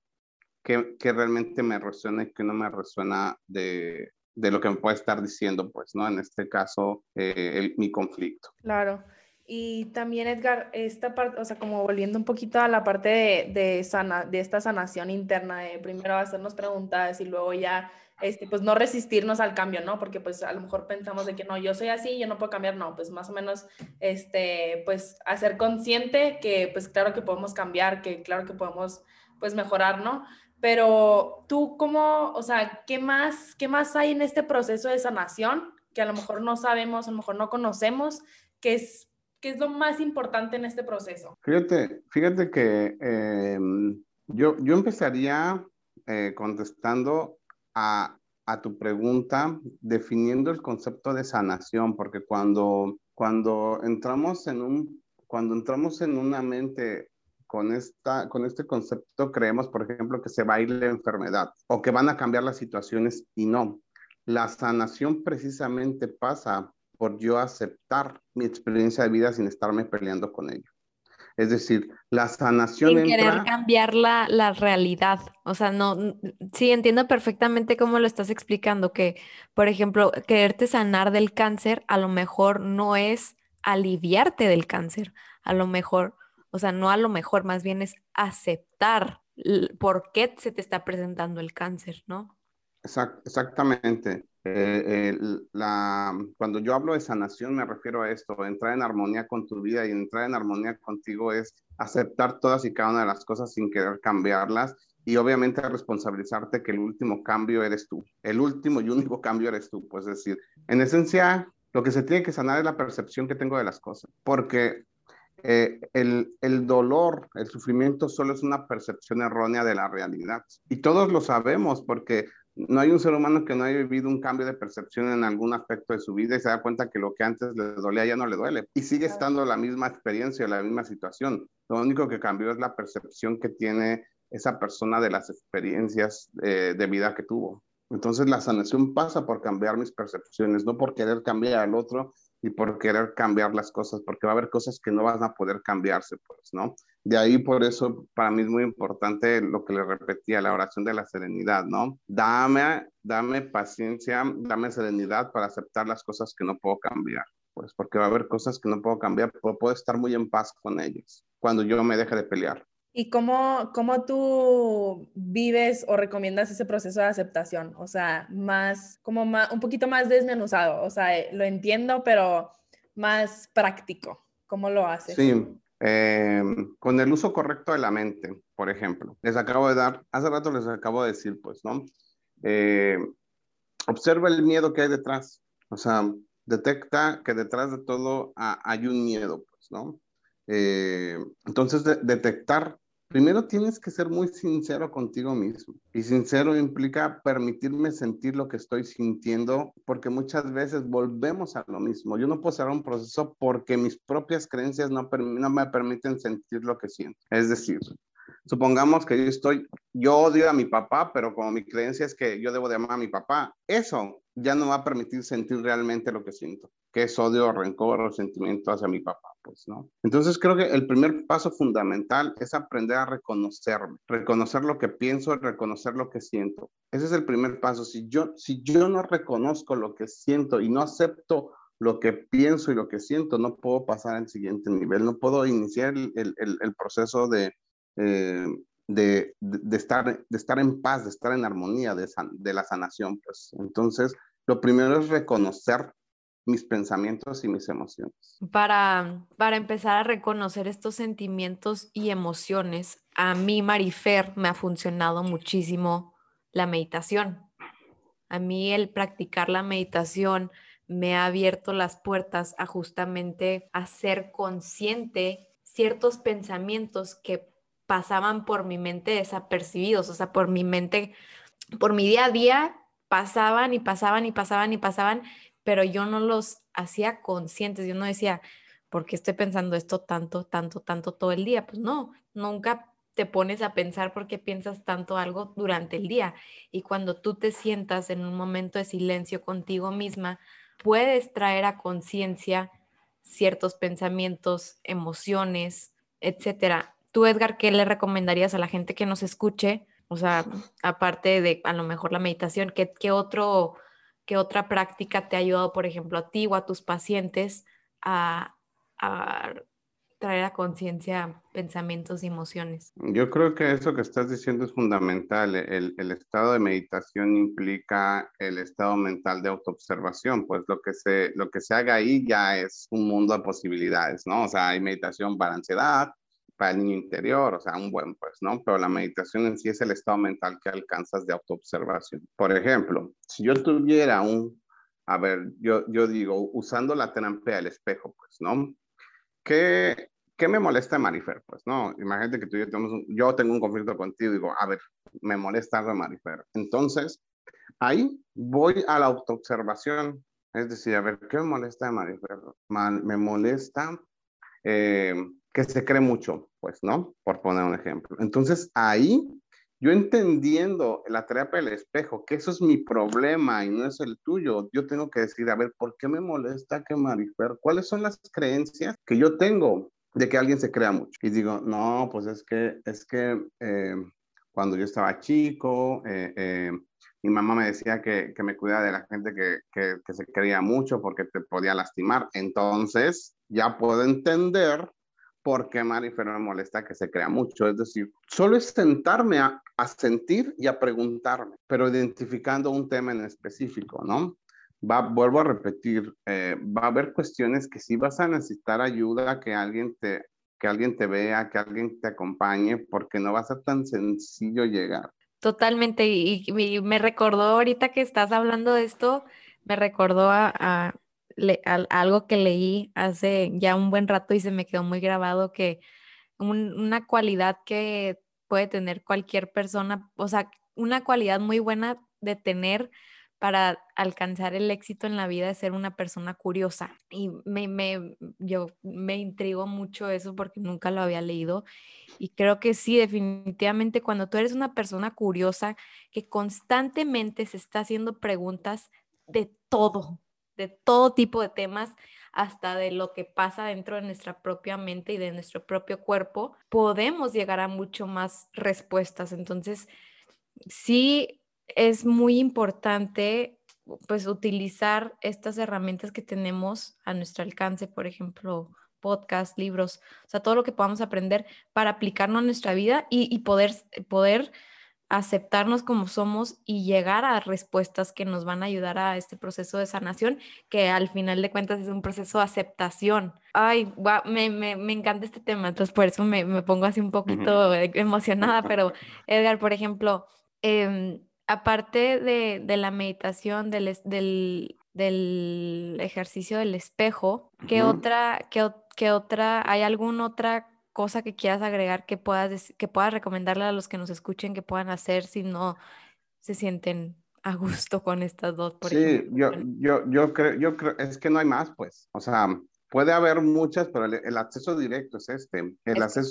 D: que, que realmente me resuena y no me resuena de, de lo que me puede estar diciendo, pues, ¿no? En este caso, eh, mi conflicto.
A: Claro. Y también, Edgar, esta parte, o sea, como volviendo un poquito a la parte de, de, sana, de esta sanación interna, de primero hacernos preguntas y luego ya, este, pues no resistirnos al cambio, ¿no? Porque pues a lo mejor pensamos de que no, yo soy así, yo no puedo cambiar, no, pues más o menos, este, pues hacer consciente que pues claro que podemos cambiar, que claro que podemos pues mejorar, ¿no? Pero tú cómo, o sea, ¿qué más, qué más hay en este proceso de sanación que a lo mejor no sabemos, a lo mejor no conocemos, ¿Qué es, qué es lo más importante en este proceso?
D: Fíjate, fíjate que em, yo, yo empezaría eh, contestando a, a tu pregunta, definiendo el concepto de sanación, porque cuando, cuando entramos en un, cuando entramos en una mente con, esta, con este concepto creemos, por ejemplo, que se va a ir la enfermedad o que van a cambiar las situaciones y no. La sanación precisamente pasa por yo aceptar mi experiencia de vida sin estarme peleando con ello. Es decir, la sanación.
C: Sin querer cambiar la, la, realidad. O sea, no, sí, entiendo perfectamente cómo lo estás explicando, que, por ejemplo, quererte sanar del cáncer a lo mejor no es aliviarte del cáncer, a lo mejor, o sea, no a lo mejor, más bien es aceptar por qué se te está presentando el cáncer, ¿no?
D: exactamente. Eh, la, cuando yo hablo de sanación me refiero a esto, entrar en armonía con tu vida y entrar en armonía contigo es aceptar todas y cada una de las cosas sin querer cambiarlas y obviamente responsabilizarte que el último cambio eres tú, el último y único cambio eres tú, pues es decir, en esencia lo que se tiene que sanar es la percepción que tengo de las cosas, porque eh, el, el, dolor, el sufrimiento solo es una percepción errónea de la realidad. Y todos lo sabemos porque no hay un ser humano que no haya vivido un cambio de percepción en algún aspecto de su vida y se da cuenta que lo que antes le dolía ya no le duele. Y sigue estando la misma experiencia, la misma situación. Lo único que cambió es la percepción que tiene esa persona de las experiencias eh, de vida que tuvo. Entonces la sanación pasa por cambiar mis percepciones, no por querer cambiar al otro y por querer cambiar las cosas, porque va a haber cosas que no van a poder cambiarse, pues, ¿no? De ahí por eso para mí es muy importante lo que le repetía, la oración de la serenidad, ¿no? Dame, dame paciencia, dame serenidad para aceptar las cosas que no puedo cambiar, pues porque va a haber cosas que no puedo cambiar, pero puedo estar muy en paz con ellas cuando yo me deje de pelear.
A: ¿Y cómo, cómo tú vives o recomiendas ese proceso de aceptación? O sea, más, como más, un poquito más desmenuzado. O sea, lo entiendo, pero más práctico. ¿Cómo lo haces?
D: Sí, eh, con el uso correcto de la mente, por ejemplo. Les acabo de dar, hace rato les acabo de decir, pues, ¿no? Eh, observa el miedo que hay detrás. O sea, detecta que detrás de todo hay un miedo, pues, ¿no? Eh, entonces, detectar Primero tienes que ser muy sincero contigo mismo. Y sincero implica permitirme sentir lo que estoy sintiendo, porque muchas veces volvemos a lo mismo. Yo no puedo cerrar un proceso porque mis propias creencias no, no me permiten sentir lo que siento. Es decir, supongamos que yo estoy, yo odio a mi papá, pero como mi creencia es que yo debo de amar a mi papá, eso ya no va a permitir sentir realmente lo que siento, que es odio, rencor o sentimiento hacia mi papá, pues, ¿no? Entonces creo que el primer paso fundamental es aprender a reconocerme, reconocer lo que pienso, reconocer lo que siento. Ese es el primer paso. Si yo, si yo no reconozco lo que siento y no acepto lo que pienso y lo que siento, no puedo pasar al siguiente nivel, no puedo iniciar el, el, el proceso de, eh, de, de, estar, de estar en paz, de estar en armonía, de, de la sanación. Pues entonces, lo primero es reconocer mis pensamientos y mis emociones.
C: Para, para empezar a reconocer estos sentimientos y emociones, a mí, Marifer, me ha funcionado muchísimo la meditación. A mí el practicar la meditación me ha abierto las puertas a justamente hacer consciente ciertos pensamientos que pasaban por mi mente desapercibidos, o sea, por mi mente, por mi día a día pasaban y pasaban y pasaban y pasaban, pero yo no los hacía conscientes, yo no decía, ¿por qué estoy pensando esto tanto, tanto, tanto todo el día? Pues no, nunca te pones a pensar por qué piensas tanto algo durante el día. Y cuando tú te sientas en un momento de silencio contigo misma, puedes traer a conciencia ciertos pensamientos, emociones, etcétera. Tú, Edgar, ¿qué le recomendarías a la gente que nos escuche o sea, aparte de a lo mejor la meditación, ¿qué, otro, qué otra práctica te ha ayudado, por ejemplo, a ti o a tus pacientes a, a traer a conciencia pensamientos y emociones?
D: Yo creo que eso que estás diciendo es fundamental. El, el, estado de meditación implica el estado mental de autoobservación, pues lo que, se, lo que se haga ahí ya es un mundo de posibilidades, ¿no? O sea, hay meditación para ansiedad, para el niño interior, o sea, un buen pues, ¿no? Pero la meditación en sí es el estado mental que alcanzas de autoobservación. Por ejemplo, si yo tuviera un, a ver, yo, yo digo, usando la terapia del espejo, pues, ¿no? ¿Qué, ¿Qué me molesta Marifer? Pues, ¿no? Imagínate que tú y yo tenemos, un, yo tengo un conflicto contigo, digo, a ver, me molesta algo Marifer. Entonces, ahí voy a la autoobservación, es decir, a ver, ¿qué me molesta de Marifer? me molesta eh, que se cree mucho, pues, ¿no? Por poner un ejemplo. Entonces, ahí, yo entendiendo la terapia del espejo, que eso es mi problema y no es el tuyo, yo tengo que decir, a ver, ¿por qué me molesta que Marifer? ¿Cuáles son las creencias que yo tengo de que alguien se crea mucho? Y digo, no, pues es que, es que eh, cuando yo estaba chico, eh, mi mamá me decía que, que me cuidara de la gente que, que, que, se creía mucho porque te podía lastimar. Entonces, ya puedo entender por qué Marifer me molesta que se crea mucho. Es decir, solo es sentarme a, a sentir y a preguntarme, pero identificando un tema en específico, ¿no? Va, vuelvo a repetir, eh, va a haber cuestiones que sí vas a necesitar ayuda, que alguien te, que alguien te vea, que alguien te acompañe, porque no va a ser tan sencillo llegar.
C: Totalmente, y, me recordó ahorita que estás hablando de esto, me recordó a, algo que leí hace ya un buen rato y se me quedó muy grabado que una cualidad que puede tener cualquier persona, o sea, una cualidad muy buena de tener para alcanzar el éxito en la vida es ser una persona curiosa. Y me, me, yo, me intrigo mucho eso porque nunca lo había leído. Y creo que sí, definitivamente cuando tú eres una persona curiosa que constantemente se está haciendo preguntas de todo, de todo tipo de temas, hasta de lo que pasa dentro de nuestra propia mente y de nuestro propio cuerpo, podemos llegar a mucho más respuestas. Entonces, sí es muy importante pues utilizar estas herramientas que tenemos a nuestro alcance, por ejemplo, podcast, libros, o sea, todo lo que podamos aprender para aplicarlo a nuestra vida y, y poder, poder aceptarnos como somos y llegar a respuestas que nos van a ayudar a este proceso de sanación, que al final de cuentas es un proceso de aceptación. Ay, me, me, me, encanta este tema, entonces por eso me, me pongo así un poquito emocionada, pero Edgar, por ejemplo, eh, aparte de, de, la meditación, del, del, del, ejercicio del espejo, ¿qué, otra, qué, qué otra, hay alguna otra cosa que quieras agregar que puedas, que puedas recomendarle a los que nos escuchen que puedan hacer si no se sienten a gusto con estas dos?
D: Por sí, yo, yo, yo, creo, yo creo, es que no hay más, pues, o sea, Puede haber muchas, pero el, acceso directo es este. El acceso,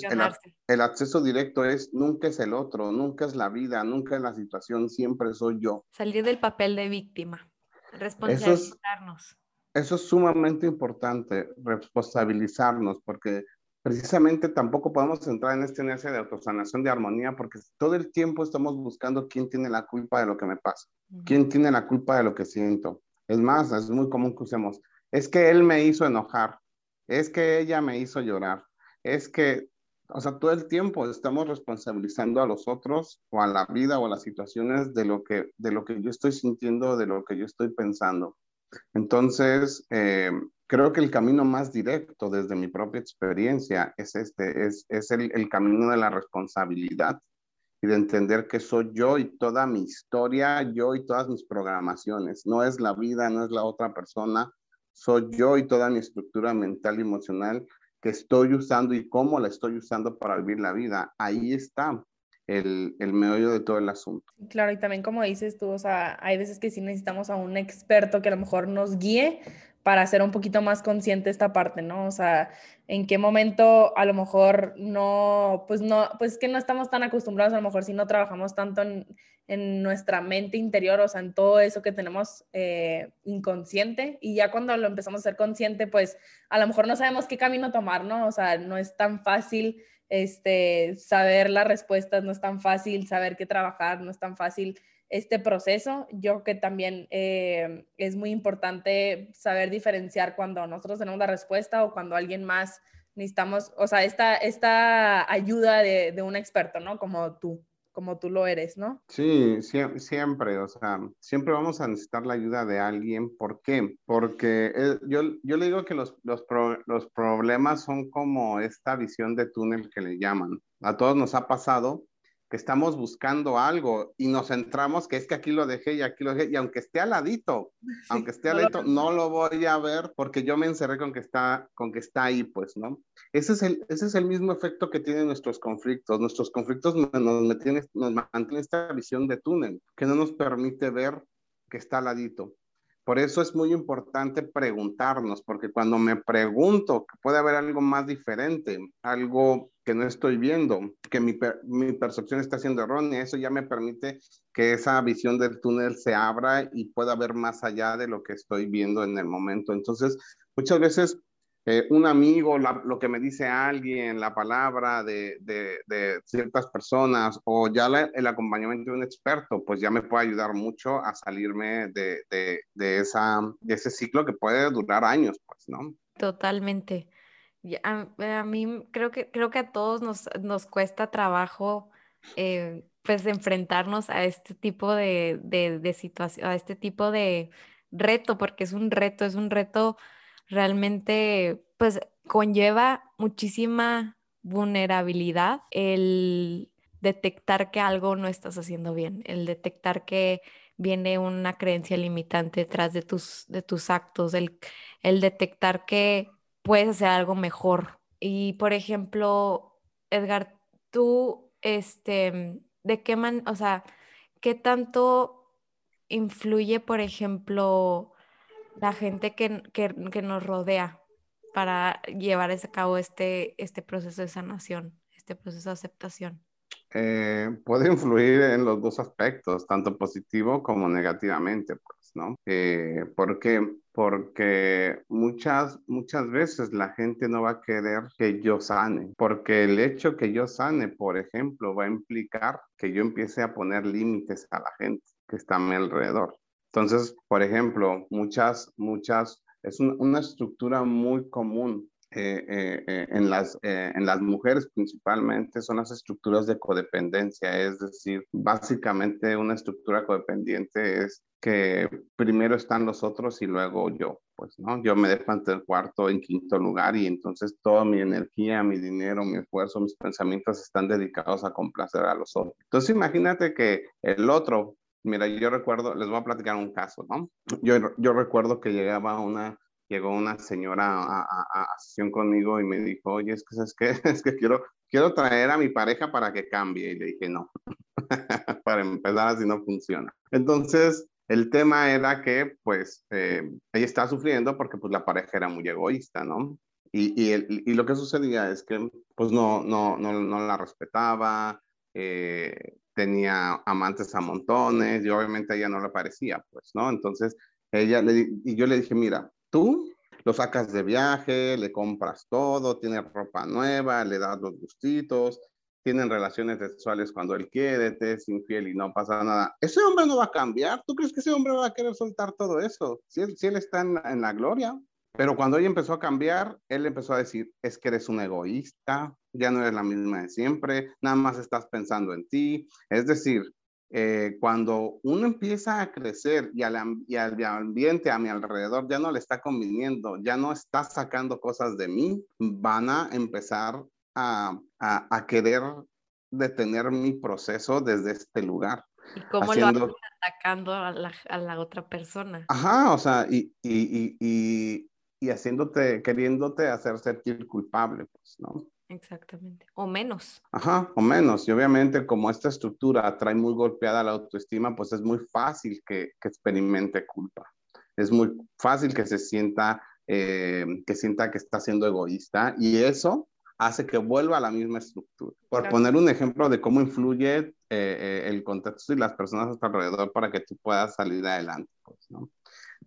D: el, acceso directo es nunca es el otro, nunca es la vida, nunca es la situación, siempre soy yo.
C: Salir del papel de víctima, responsabilizarnos.
D: Eso es, sumamente importante, responsabilizarnos, porque precisamente tampoco podemos entrar en esta inercia de autosanación de armonía, porque todo el tiempo estamos buscando quién tiene la culpa de lo que me pasa, quién tiene la culpa de lo que siento. Es más, es muy común que usemos es que él me hizo enojar, es que ella me hizo llorar, es que, o sea, todo el tiempo estamos responsabilizando a los otros o a la vida o a las situaciones de lo que, de lo que yo estoy sintiendo, de lo que yo estoy pensando. Entonces, eh, creo que el camino más directo desde mi propia experiencia es este, es, es el, el camino de la responsabilidad y de entender que soy yo y toda mi historia, yo y todas mis programaciones. No es la vida, no es la otra persona, soy yo y toda mi estructura mental y emocional que estoy usando y cómo la estoy usando para vivir la vida. Ahí está el, el meollo de todo el asunto.
A: Claro, y también como dices tú, o sea, hay veces que sí necesitamos a un experto que a lo mejor nos guíe para ser un poquito más consciente esta parte, ¿no? O sea, en qué momento a lo mejor no, pues no, pues que no estamos tan acostumbrados, a lo mejor si no trabajamos tanto en, en nuestra mente interior, o sea, en todo eso que tenemos eh, inconsciente, y ya cuando lo empezamos a ser consciente, pues a lo mejor no sabemos qué camino tomar, ¿no? O sea, no es tan fácil este, saber las respuestas, no es tan fácil saber qué trabajar, no es tan fácil este proceso. Yo que también eh, es muy importante saber diferenciar cuando nosotros tenemos la respuesta o cuando alguien más necesitamos, o sea, esta, esta ayuda de, de un experto, ¿no? Como tú como tú lo eres, ¿no?
D: Sí, siempre, o sea, siempre vamos a necesitar la ayuda de alguien. ¿Por qué? Porque eh, yo, yo le digo que los, los, los problemas son como esta visión de túnel que le llaman. A todos nos ha pasado que estamos buscando algo y nos centramos que es que aquí lo dejé y aquí lo dejé y aunque esté al ladito, aunque esté al ladito, no lo voy a ver porque yo me encerré con que está con que está ahí, pues, ¿no? Ese es el ese es el mismo efecto que tienen nuestros conflictos. Nuestros conflictos nos, nos mantienen esta visión de túnel que no nos permite ver que está al ladito. Por eso es muy importante preguntarnos, porque cuando me pregunto que puede haber algo más diferente, algo que no estoy viendo, que mi, mi, percepción está siendo errónea, eso ya me permite que esa visión del túnel se abra y pueda ver más allá de lo que estoy viendo en el momento. Entonces, muchas veces eh, un amigo, lo que me dice alguien, la palabra de, de, ciertas personas o ya el acompañamiento de un experto, pues ya me puede ayudar mucho a salirme de, esa, de ese ciclo que puede durar años, pues, ¿no?
C: Totalmente. A, a mí creo que, creo que a todos nos, nos cuesta trabajo eh, pues enfrentarnos a este tipo de, de situación, a este tipo de reto, porque es un reto, es un reto realmente pues conlleva muchísima vulnerabilidad el detectar que algo no estás haciendo bien, el detectar que viene una creencia limitante detrás de tus, de tus actos, el, el detectar que puedes hacer algo mejor. Y por ejemplo, Edgar, tú, este, ¿de qué man, o sea, qué tanto influye, por ejemplo, la gente que, nos rodea para llevar a cabo este, este proceso de sanación, este proceso de aceptación?
D: Eh, puede influir en los dos aspectos, tanto positivo como negativamente, pues, ¿no? Eh, ¿Por qué? Porque muchas, muchas veces la gente no va a querer que yo sane, porque el hecho que yo sane, por ejemplo, va a implicar que yo empiece a poner límites a la gente que está a mi alrededor. Entonces, por ejemplo, muchas, muchas, es una estructura muy común eh, eh, eh, en, las, en las mujeres principalmente son las estructuras de codependencia, es decir, básicamente una estructura codependiente es que primero están los otros y luego yo, pues, ¿no? Yo me dejo ante el cuarto, en quinto lugar y entonces toda mi energía, mi dinero, mi esfuerzo, mis pensamientos están dedicados a complacer a los otros. Entonces imagínate que el otro Mira, yo recuerdo, les voy a platicar un caso, ¿no? Yo, yo recuerdo que llegaba una, llegó una señora a, a, a, sesión conmigo y me dijo, oye, es que, ¿sabes qué? Es que quiero, quiero traer a mi pareja para que cambie. Y le dije, no, para empezar así no funciona. Entonces, el tema era que, pues, eh, ella estaba sufriendo porque, pues, la pareja era muy egoísta, ¿no? Y, y, el, y lo que sucedía es que, pues, no, no, no, no la respetaba, eh, tenía amantes a montones y obviamente a ella no le parecía, pues, ¿no? Entonces, ella le, y yo le dije, mira, tú lo sacas de viaje, le compras todo, tiene ropa nueva, le das los gustitos, tienen relaciones sexuales cuando él quiere, te es infiel y no pasa nada. Ese hombre no va a cambiar. ¿Tú crees que ese hombre va a querer soltar todo eso? Si él, si él está en, en la gloria. Pero cuando ella empezó a cambiar, él empezó a decir, es que eres un egoísta, ya no eres la misma de siempre, nada más estás pensando en ti. Es decir, eh, cuando uno empieza a crecer y al, y al, ambiente a mi alrededor ya no le está conviniendo, ya no está sacando cosas de mí, van a empezar a, a, querer detener mi proceso desde este lugar.
C: ¿Y cómo lo lo atacando a la, a la, otra persona?
D: Ajá, o sea, y, y, y, y haciéndote, queriéndote hacer sentir culpable, pues, ¿no?
C: Exactamente. O menos.
D: Ajá, o menos. Y obviamente como esta estructura trae muy golpeada la autoestima, pues es muy fácil que, que experimente culpa. Es muy fácil que se sienta, eh, que sienta que está siendo egoísta y eso hace que vuelva a la misma estructura. Por poner un ejemplo de cómo influye eh, eh, el contexto y las personas a tu alrededor para que tú puedas salir adelante. Pues, ¿no?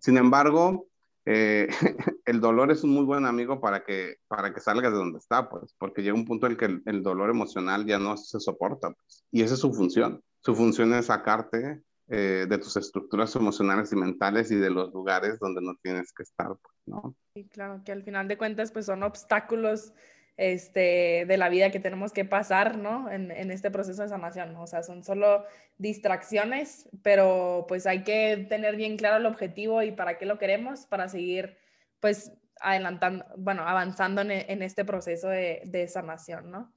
D: Sin embargo, eh, el dolor es un muy buen amigo para que, para que salgas de donde está, pues, porque llega un punto en que el, dolor emocional ya no se soporta, pues, y esa es su función. Su función es sacarte eh, de tus estructuras emocionales y mentales y de los lugares donde no tienes que estar, pues, ¿no?
A: Sí, claro, que al final de cuentas, pues son obstáculos este, de la vida que tenemos que pasar, ¿no? En, en este proceso de sanación, ¿no? O sea, son solo distracciones, pero pues hay que tener bien claro el objetivo y para qué lo queremos, para seguir, pues, adelantando, bueno, avanzando en, en este proceso de, de, sanación, ¿no?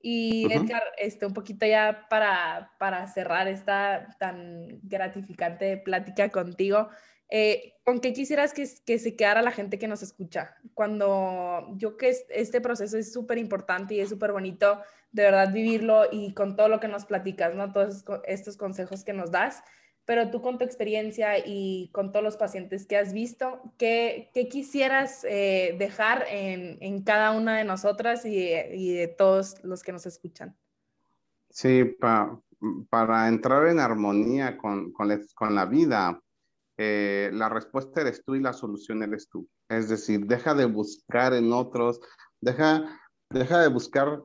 A: Y Edgar, este, un poquito ya para, para cerrar esta tan gratificante plática contigo, eh, ¿Con qué quisieras que, se quedara la gente que nos escucha? Cuando yo que este proceso es súper importante y es súper bonito, de verdad vivirlo y con todo lo que nos platicas, ¿no? Todos estos consejos que nos das, pero tú con tu experiencia y con todos los pacientes que has visto, ¿qué, quisieras eh, dejar en, cada una de nosotras y, de todos los que nos escuchan?
D: Sí, pa, para entrar en armonía con, con la vida, eh, la respuesta eres tú y la solución eres tú. Es decir, deja de buscar en otros, deja, deja de buscar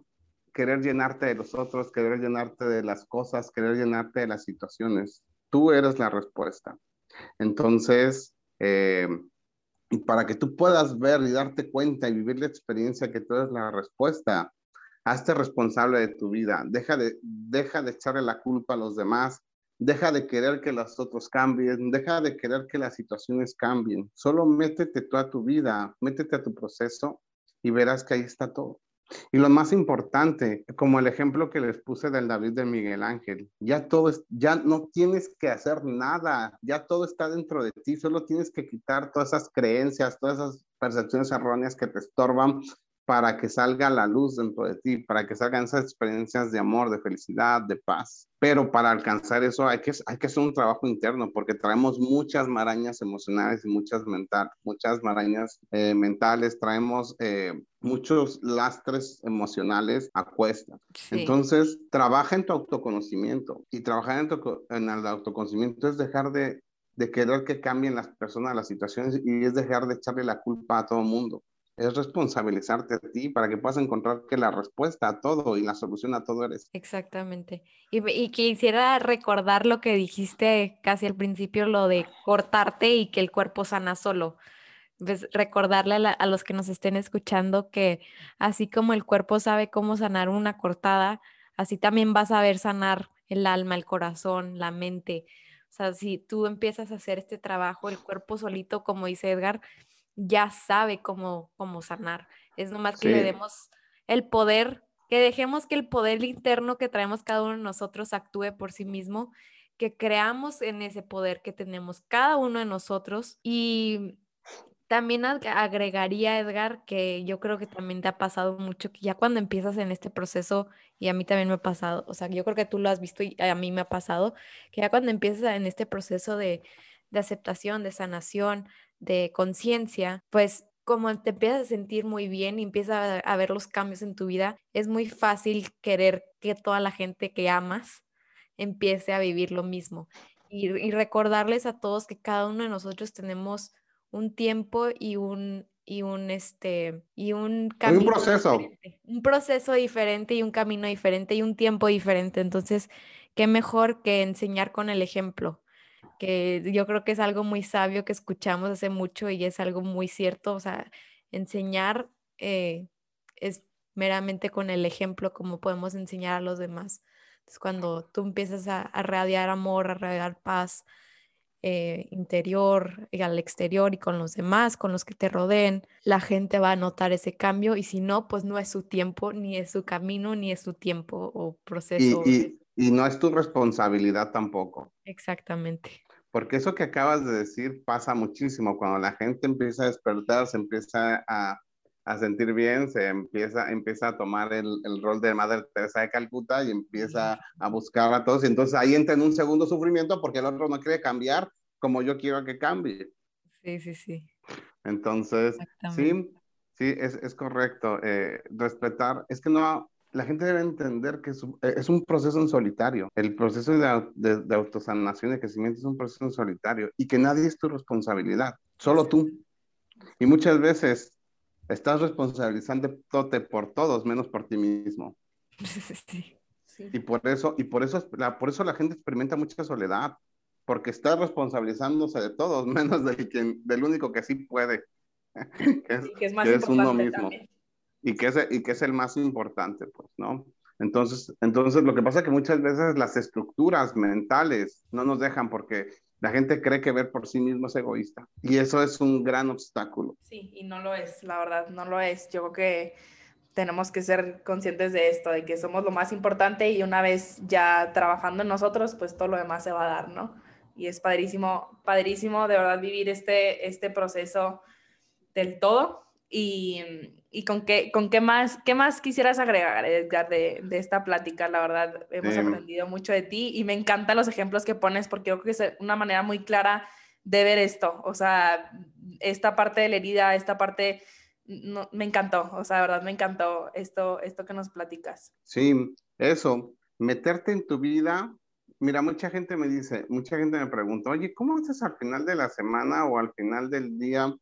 D: querer llenarte de los otros, querer llenarte de las cosas, querer llenarte de las situaciones. Tú eres la respuesta. Entonces, eh, para que tú puedas ver y darte cuenta y vivir la experiencia que tú eres la respuesta, hazte responsable de tu vida. Deja de, deja de echarle la culpa a los demás Deja de querer que los otros cambien, deja de querer que las situaciones cambien. Solo métete tú a tu vida, métete a tu proceso y verás que ahí está todo. Y lo más importante, como el ejemplo que les puse del David de Miguel Ángel, ya todo ya no tienes que hacer nada, ya todo está dentro de ti, solo tienes que quitar todas esas creencias, todas esas percepciones erróneas que te estorban para que salga la luz dentro de ti, para que salgan esas experiencias de amor, de felicidad, de paz. Pero para alcanzar eso hay que, hay que hacer un trabajo interno porque traemos muchas marañas emocionales y muchas, mental, muchas marañas eh, mentales, traemos eh, muchos lastres emocionales a cuesta. Entonces, trabaja en tu autoconocimiento y trabajar en, tu, en el autoconocimiento es dejar de, de querer que cambien las personas, las situaciones y es dejar de echarle la culpa a todo el mundo es responsabilizarte a ti para que puedas encontrar que la respuesta a todo y la solución a todo eres.
C: Exactamente. Y, y, quisiera recordar lo que dijiste casi al principio, lo de cortarte y que el cuerpo sana solo. Pues recordarle a, a los que nos estén escuchando que así como el cuerpo sabe cómo sanar una cortada, así también vas a saber sanar el alma, el corazón, la mente. O sea, si tú empiezas a hacer este trabajo, el cuerpo solito, como dice Edgar, ya sabe cómo, cómo sanar. Es nomás que le demos el poder, que dejemos que el poder interno que traemos cada uno de nosotros actúe por sí mismo, que creamos en ese poder que tenemos cada uno de nosotros y también agregaría, Edgar, que yo creo que también te ha pasado mucho, que ya cuando empiezas en este proceso, y a mí también me ha pasado, o sea, yo creo que tú lo has visto y a mí me ha pasado, que ya cuando empiezas en este proceso de, de aceptación, de sanación, de conciencia, pues como te empiezas a sentir muy bien y empiezas a, ver los cambios en tu vida, es muy fácil querer que toda la gente que amas empiece a vivir lo mismo. Y, recordarles a todos que cada uno de nosotros tenemos un tiempo y un y un este y un
D: camino un proceso.
C: un proceso diferente y un camino diferente y un tiempo diferente. Entonces qué mejor que enseñar con el ejemplo que yo creo que es algo muy sabio que escuchamos hace mucho y es algo muy cierto, o sea, enseñar eh, es meramente con el ejemplo como podemos enseñar a los demás. Entonces, cuando tú empiezas a, a radiar amor, a radiar paz eh, interior y al exterior y con los demás, con los que te rodeen, la gente va a notar ese cambio y si no, pues no es su tiempo, ni es su camino, ni es su tiempo o proceso.
D: Y, y, y no es tu responsabilidad tampoco.
C: Exactamente.
D: Porque eso que acabas de decir pasa muchísimo. Cuando la gente empieza a despertar, se empieza a, a sentir bien, se empieza, empieza a tomar el, el, rol de Madre Teresa de Calcuta y empieza a buscar a todos. Y entonces ahí entra en un segundo sufrimiento porque el otro no quiere cambiar como yo quiero que cambie.
C: Sí, sí, sí.
D: Entonces, sí, sí, es, es correcto. Eh, respetar, es que no, la gente debe entender que eh, es un, proceso en solitario. El proceso de, de, autosanación y de crecimiento es un proceso en solitario y que nadie es tu responsabilidad, solo tú. Y muchas veces estás responsabilizándote por todos menos por ti mismo. Sí. Y por eso, y por eso, la, por eso la gente experimenta mucha soledad, porque está responsabilizándose de todos menos del, quien, del único que sí puede,
A: que es, más uno mismo.
D: Y que es, y que es el más importante, pues, ¿no? Entonces, entonces, lo que pasa es que muchas veces las estructuras mentales no nos dejan porque la gente cree que ver por sí mismo es egoísta y eso es un gran obstáculo.
A: Sí, y no lo es, la verdad, no lo es. Yo creo que tenemos que ser conscientes de esto, de que somos lo más importante y una vez ya trabajando en nosotros, pues todo lo demás se va a dar, ¿no? Y es padrísimo, padrísimo de verdad vivir este, este proceso del todo y, y con, qué, con qué, más, qué más quisieras agregar, Edgar, de, de esta plática. La verdad, hemos aprendido mucho de ti y me encantan los ejemplos que pones porque creo que es una manera muy clara de ver esto. O sea, esta parte de la herida, esta parte, no, me encantó. O sea, de verdad, me encantó esto, esto que nos platicas.
D: Sí, eso, meterte en tu vida. Mira, mucha gente me dice, mucha gente me pregunta, oye, ¿cómo haces al final de la semana o al final del día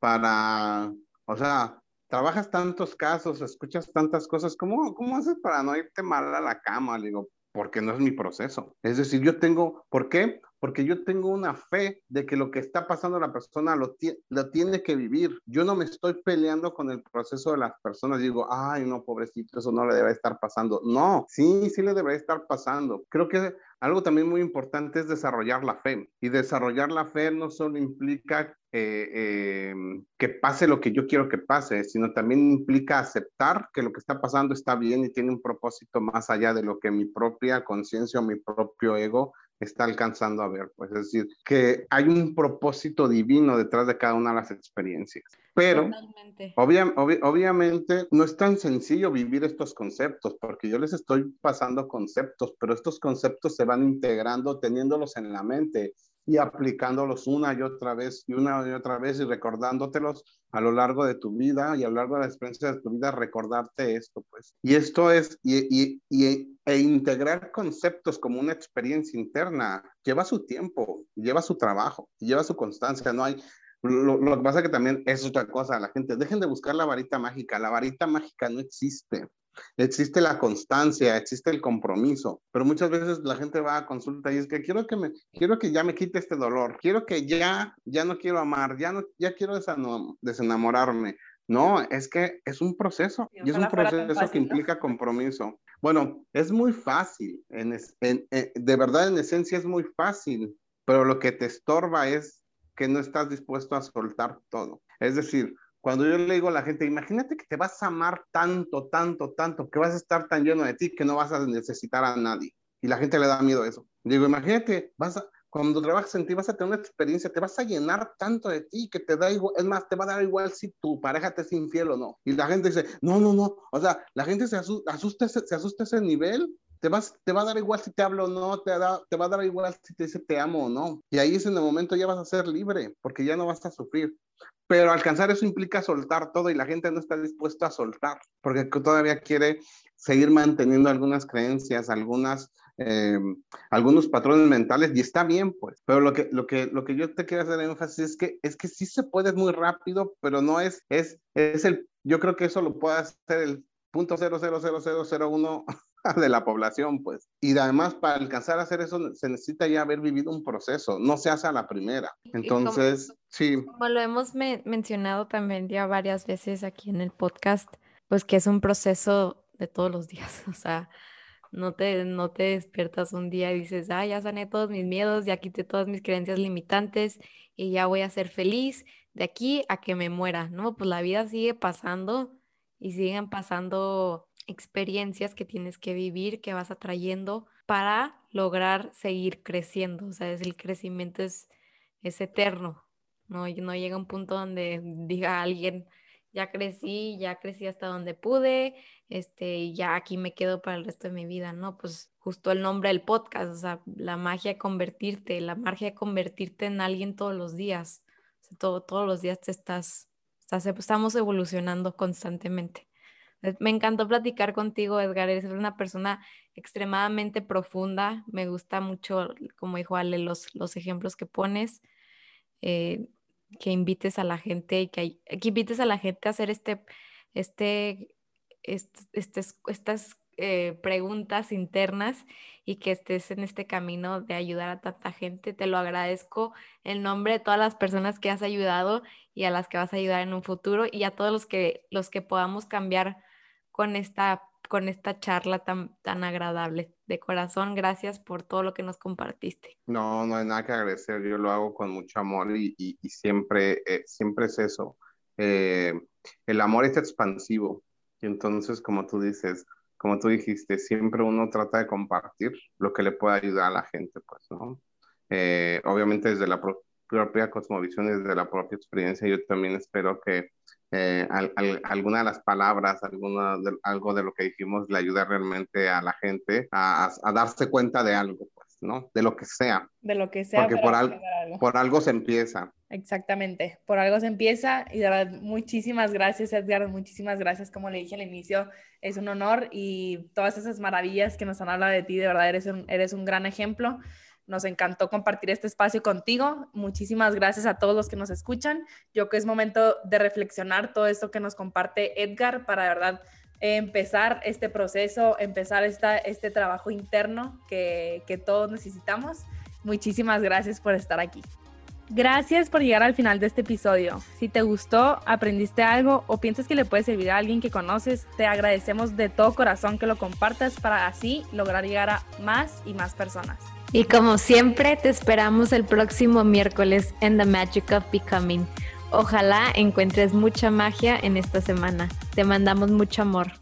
D: para o sea, trabajas tantos casos, escuchas tantas cosas, ¿cómo, cómo haces para no irte mal a la cama? Le digo, porque no es mi proceso. Es decir, yo tengo, ¿por qué? Porque yo tengo una fe de que lo que está pasando a la persona lo, lo tiene que vivir. Yo no me estoy peleando con el proceso de las personas. Digo, ay, no, pobrecito, eso no le debe estar pasando. No, sí, sí le debe estar pasando. Creo que algo también muy importante es desarrollar la fe. Y desarrollar la fe no solo implica eh, em, que pase lo que yo quiero que pase, sino también implica aceptar que lo que está pasando está bien y tiene un propósito más allá de lo que mi propia conciencia o mi propio ego está alcanzando a ver. Pues es decir, que hay un propósito divino detrás de cada una de las experiencias. Pero obviamente no es tan sencillo vivir estos conceptos, porque yo les estoy pasando conceptos, pero estos conceptos se van integrando, teniéndolos en la mente y aplicándolos una y otra vez y una y otra vez y recordándotelos a lo largo de tu vida y a lo largo de la experiencia de tu vida, recordarte esto, pues. Y esto es, y, y, e integrar conceptos como una experiencia interna lleva su tiempo, lleva su trabajo, lleva su constancia, no hay... Lo, lo que pasa que también es otra cosa, la gente, dejen de buscar la varita mágica, la varita mágica no existe. Existe la constancia, existe el compromiso, pero muchas veces la gente va a consulta y es que quiero que me quiero que ya me quite este dolor, quiero que ya ya no quiero amar, ya no ya quiero desenamorarme. No, es que es un proceso y es un proceso que implica compromiso. Bueno, es muy fácil, en, en, de verdad en esencia es muy fácil, pero lo que te estorba es que no estás dispuesto a soltar todo. Es decir, cuando yo le digo a la gente, imagínate que te vas a amar tanto, tanto, tanto, que vas a estar tan lleno de ti que no vas a necesitar a nadie. Y la gente le da miedo a eso. Digo, imagínate, vas a, cuando trabajas en ti vas a tener una experiencia, te vas a llenar tanto de ti que te da igual, es más, te va a dar igual si tu pareja te es infiel o no. Y la gente dice, no, no, no, o sea, la gente se asusta, asusta se asusta ese nivel te, vas, te va a dar igual si te hablo o no, te, da, te va a dar igual si te dice te amo o no. Y ahí es en el momento ya vas a ser libre, porque ya no vas a sufrir. Pero alcanzar eso implica soltar todo y la gente no está dispuesta a soltar, porque todavía quiere seguir manteniendo algunas creencias, algunas, eh, algunos patrones mentales y está bien, pues. Pero lo que, lo que, lo que yo te quiero hacer énfasis es que, es que sí se puede muy rápido, pero no es, es, es el, yo creo que eso lo puede hacer el punto uno de la población, pues. Y además, para alcanzar a hacer eso, se necesita ya haber vivido un proceso, no se hace a la primera. Entonces, sí.
C: Como lo hemos mencionado también ya varias veces aquí en el podcast, pues que es un proceso de todos los días, o sea, no te, no te despiertas un día y dices, ah, ya sané todos mis miedos, ya quité todas mis creencias limitantes y ya voy a ser feliz de aquí a que me muera, ¿no? Pues la vida sigue pasando y siguen pasando experiencias que tienes que vivir, que vas atrayendo para lograr seguir creciendo. O sea, es, el crecimiento es, eterno, ¿no? no llega un punto donde diga alguien, ya crecí, ya crecí hasta donde pude, este, y ya aquí me quedo para el resto de mi vida, ¿no? Pues justo el nombre del podcast, o sea, la magia de convertirte, la magia de convertirte en alguien todos los días. todo, todos los días te estás, estamos evolucionando constantemente. Me encantó platicar contigo, Edgar. Eres una persona extremadamente profunda. Me gusta mucho, como dijo Ale, los, los ejemplos que pones. Eh, que invites a la gente y que, invites a la gente a hacer este, este, este, este estas eh, preguntas internas y que estés en este camino de ayudar a tanta gente. Te lo agradezco en nombre de todas las personas que has ayudado y a las que vas a ayudar en un futuro y a todos los que, los que podamos cambiar con esta, con esta charla tan, tan agradable. De corazón, gracias por todo lo que nos compartiste.
D: No, no hay nada que agradecer. Yo lo hago con mucho amor y, y, siempre, eh, siempre es eso. Eh, el amor es expansivo. Y entonces, como tú dices, como tú dijiste, siempre uno trata de compartir lo que le pueda ayudar a la gente, pues, ¿no? Eh, obviamente desde la propia cosmovisión, desde la propia experiencia, yo también espero que eh, alguna de las palabras, alguna de, algo de lo que dijimos le ayude realmente a la gente a, a, darse cuenta de algo, pues, ¿no? De lo que sea.
A: De lo que sea.
D: Porque por, algo. por algo se empieza.
A: Exactamente, por algo se empieza y de verdad muchísimas gracias Edgar, muchísimas gracias, como le dije al inicio, es un honor y todas esas maravillas que nos han hablado de ti, de verdad eres un, eres un gran ejemplo. Nos encantó compartir este espacio contigo. Muchísimas gracias a todos los que nos escuchan. Yo creo que es momento de reflexionar todo esto que nos comparte Edgar para de verdad empezar este proceso, empezar esta, este trabajo interno que, que todos necesitamos. Muchísimas gracias por estar aquí. Gracias por llegar al final de este episodio. Si te gustó, aprendiste algo o piensas que le puede servir a alguien que conoces, te agradecemos de todo corazón que lo compartas para así lograr llegar a más y más personas.
C: Y como siempre, te esperamos el próximo miércoles en The Magic of Becoming. Ojalá encuentres mucha magia en esta semana. Te mandamos mucho amor.